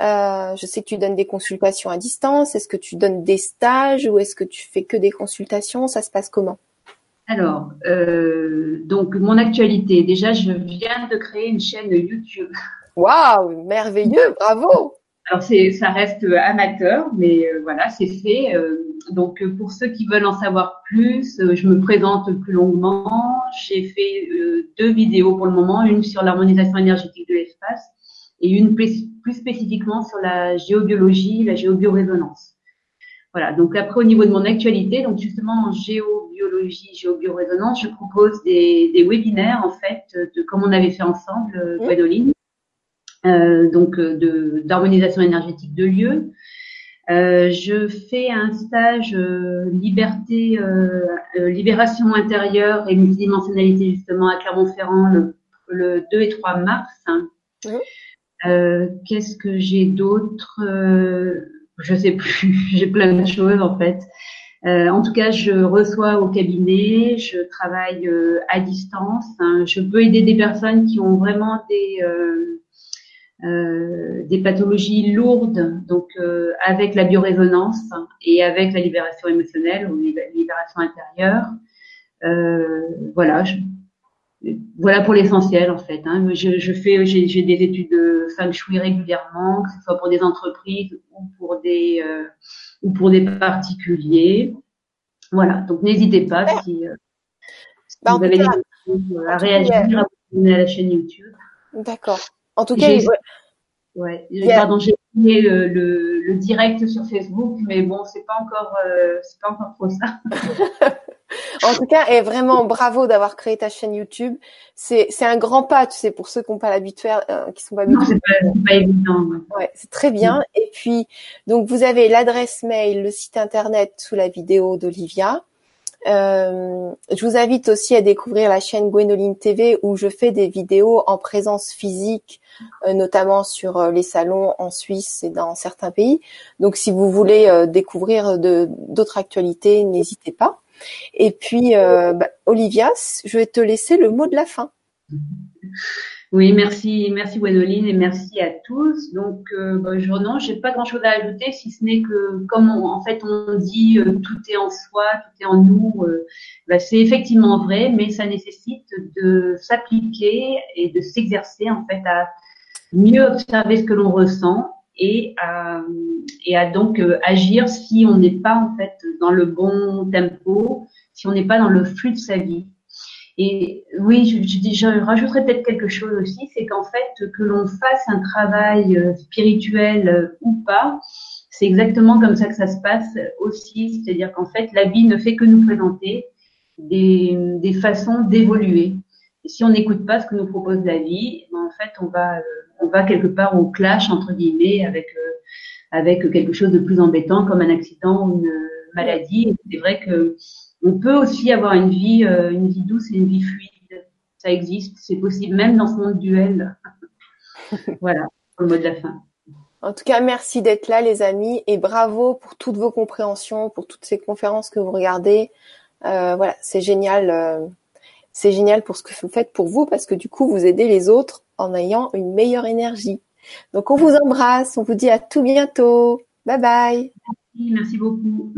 euh, je sais que tu donnes des consultations à distance. Est-ce que tu donnes des stages ou est-ce que tu fais que des consultations? Ça se passe comment? Alors, euh, donc mon actualité. Déjà, je viens de créer une chaîne YouTube. *laughs* Waouh, merveilleux, bravo. Alors c'est, ça reste amateur, mais euh, voilà, c'est fait. donc pour ceux qui veulent en savoir plus, je me présente plus longuement. J'ai fait deux vidéos pour le moment, une sur l'harmonisation énergétique de l'espace et une plus, spécifiquement sur la géobiologie, la géobioresonance. Voilà. Donc après au niveau de mon actualité, donc justement en géobiologie, géobioresonance, je propose des, des webinaires en fait de comme on avait fait ensemble, euh, Gwendoline, euh, donc euh, d'harmonisation énergétique de lieux. Euh, je fais un stage euh, liberté, libération intérieure et multidimensionnalité justement à Clermont-Ferrand le, le, 2 et 3 mars. Hein. Euh, qu'est-ce que j'ai d'autre euh, Je sais plus. *laughs* j'ai plein de choses en fait. Euh, en tout cas, je reçois au cabinet, je travaille à distance. Hein. Je peux aider des personnes qui ont vraiment des des pathologies lourdes, donc avec la biorésonance et avec la libération émotionnelle ou libération intérieure. voilà, voilà pour l'essentiel en fait. Hein. Je, je, fais, j'ai des études de feng shui régulièrement, que ce soit pour des entreprises ou pour des euh, ou pour des particuliers. Voilà, donc n'hésitez pas si, euh, bah, vous avez des questions à réagir, à vous à la chaîne YouTube. D'accord. En tout cas, ouais. Pardon, j'ai fait le, le, le, direct sur Facebook, mais bon, c'est pas encore, euh, c'est pas encore trop ça. *laughs* en tout cas, et vraiment bravo d'avoir créé ta chaîne YouTube. C'est c'est un grand pas, tu sais, pour ceux qui n'ont pas l'habitude, euh, qui sont pas habitués. c'est pas, évident. Ouais, c'est très bien. Et puis donc vous avez l'adresse mail, le site internet sous la vidéo d'Olivia. Euh, je vous invite aussi à découvrir la chaîne Gwenoline TV où je fais des vidéos en présence physique, euh, notamment sur euh, les salons en Suisse et dans certains pays. Donc si vous voulez découvrir d'autres actualités, n'hésitez pas. Et puis, bah, Olivia, je vais te laisser le mot de la fin. Oui, merci, merci Gwénoline et merci à tous. Donc, euh, bah, je, non, j'ai pas grand-chose à ajouter, si ce n'est que, comme en fait on dit, euh, tout est en soi, tout est en nous. Euh, bah, c'est effectivement vrai, mais ça nécessite de s'appliquer et de s'exercer en fait à mieux observer ce que l'on ressent et à, et à donc euh, agir si on n'est pas en fait dans le bon tempo, si on n'est pas dans le flux de sa vie. Et oui, je, je, je rajouterais peut-être quelque chose aussi, c'est qu'en fait, que l'on fasse un travail euh, spirituel euh, ou pas, c'est exactement comme ça que ça se passe aussi. C'est-à-dire qu'en fait, la vie ne fait que nous présenter des, des façons d'évoluer. Et si on n'écoute pas ce que nous propose la vie, ben en fait, on va, euh, on va quelque part au clash entre guillemets avec avec quelque chose de plus embêtant comme un accident ou une maladie. C'est vrai que on peut aussi avoir une vie, euh, une vie douce et une vie fluide. Ça existe, c'est possible, même dans ce monde duel. *laughs* voilà, le mot de la fin. En tout cas, merci d'être là, les amis, et bravo pour toutes vos compréhensions, pour toutes ces conférences que vous regardez. Euh, voilà, c'est génial. Euh, c'est génial pour ce que vous faites pour vous, parce que du coup, vous aidez les autres en ayant une meilleure énergie. Donc, on vous embrasse, on vous dit à tout bientôt. Bye bye. Merci, beaucoup.